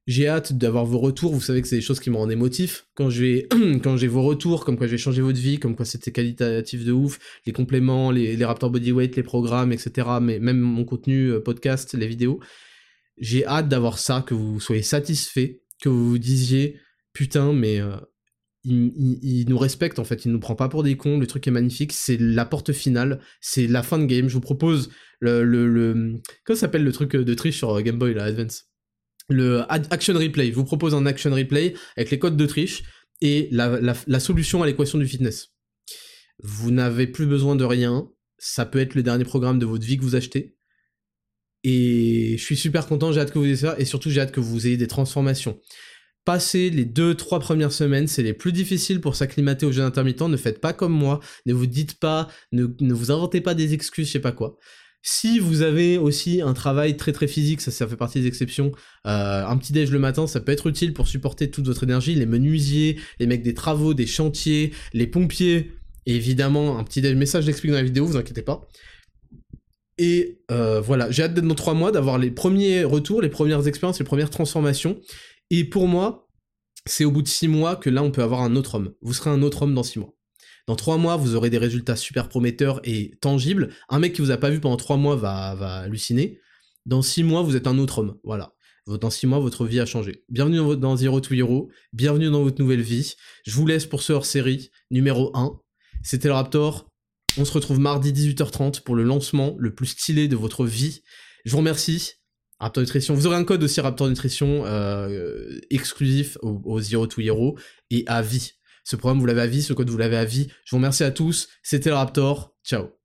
J'ai hâte d'avoir vos retours, vous savez que c'est des choses qui me rendent émotif. Quand j'ai vos retours, comme quoi j'ai changé votre vie, comme quoi c'était qualitatif de ouf, les compléments, les, les Raptor Bodyweight, les programmes, etc. Mais même mon contenu euh, podcast, les vidéos. J'ai hâte d'avoir ça, que vous soyez satisfait, que vous vous disiez putain, mais euh, il, nous respecte en fait, il nous prend pas pour des cons, le truc est magnifique, c'est la porte finale, c'est la fin de game. Je vous propose le, le, le comment s'appelle le truc de triche sur Game Boy là, Advance? Le action replay. Je vous propose un action replay avec les codes de triche et la, la solution à l'équation du fitness. Vous n'avez plus besoin de rien, ça peut être le dernier programme de votre vie que vous achetez. Et je suis super content, j'ai hâte que vous ayez ça, et surtout j'ai hâte que vous ayez des transformations. Passez les deux, trois premières semaines, c'est les plus difficiles pour s'acclimater au jeûne intermittent. Ne faites pas comme moi. Ne vous dites pas, ne, vous inventez pas des excuses, je sais pas quoi. Si vous avez aussi un travail très très physique, ça, ça fait partie des exceptions, euh, un petit déj le matin, ça peut être utile pour supporter toute votre énergie. Les menuisiers, les mecs des travaux, des chantiers, les pompiers, évidemment, un petit déj, message j'explique dans la vidéo, vous inquiétez pas. Et euh, voilà, j'ai hâte d'être dans trois mois, d'avoir les premiers retours, les premières expériences, les premières transformations. Et pour moi, c'est au bout de six mois que là, on peut avoir un autre homme. Vous serez un autre homme dans six mois. Dans trois mois, vous aurez des résultats super prometteurs et tangibles. Un mec qui vous a pas vu pendant trois mois va, va halluciner. Dans six mois, vous êtes un autre homme. Voilà. Dans six mois, votre vie a changé. Bienvenue dans Zero to Hero. Bienvenue dans votre nouvelle vie. Je vous laisse pour ce hors-série numéro 1. C'était le Raptor. On se retrouve mardi 18h30 pour le lancement le plus stylé de votre vie. Je vous remercie. Raptor Nutrition. Vous aurez un code aussi Raptor Nutrition euh, exclusif au, Zero to Hero et à vie. Ce programme, vous l'avez à vie, ce code, vous l'avez à vie. Je vous remercie à tous. C'était le Raptor. Ciao.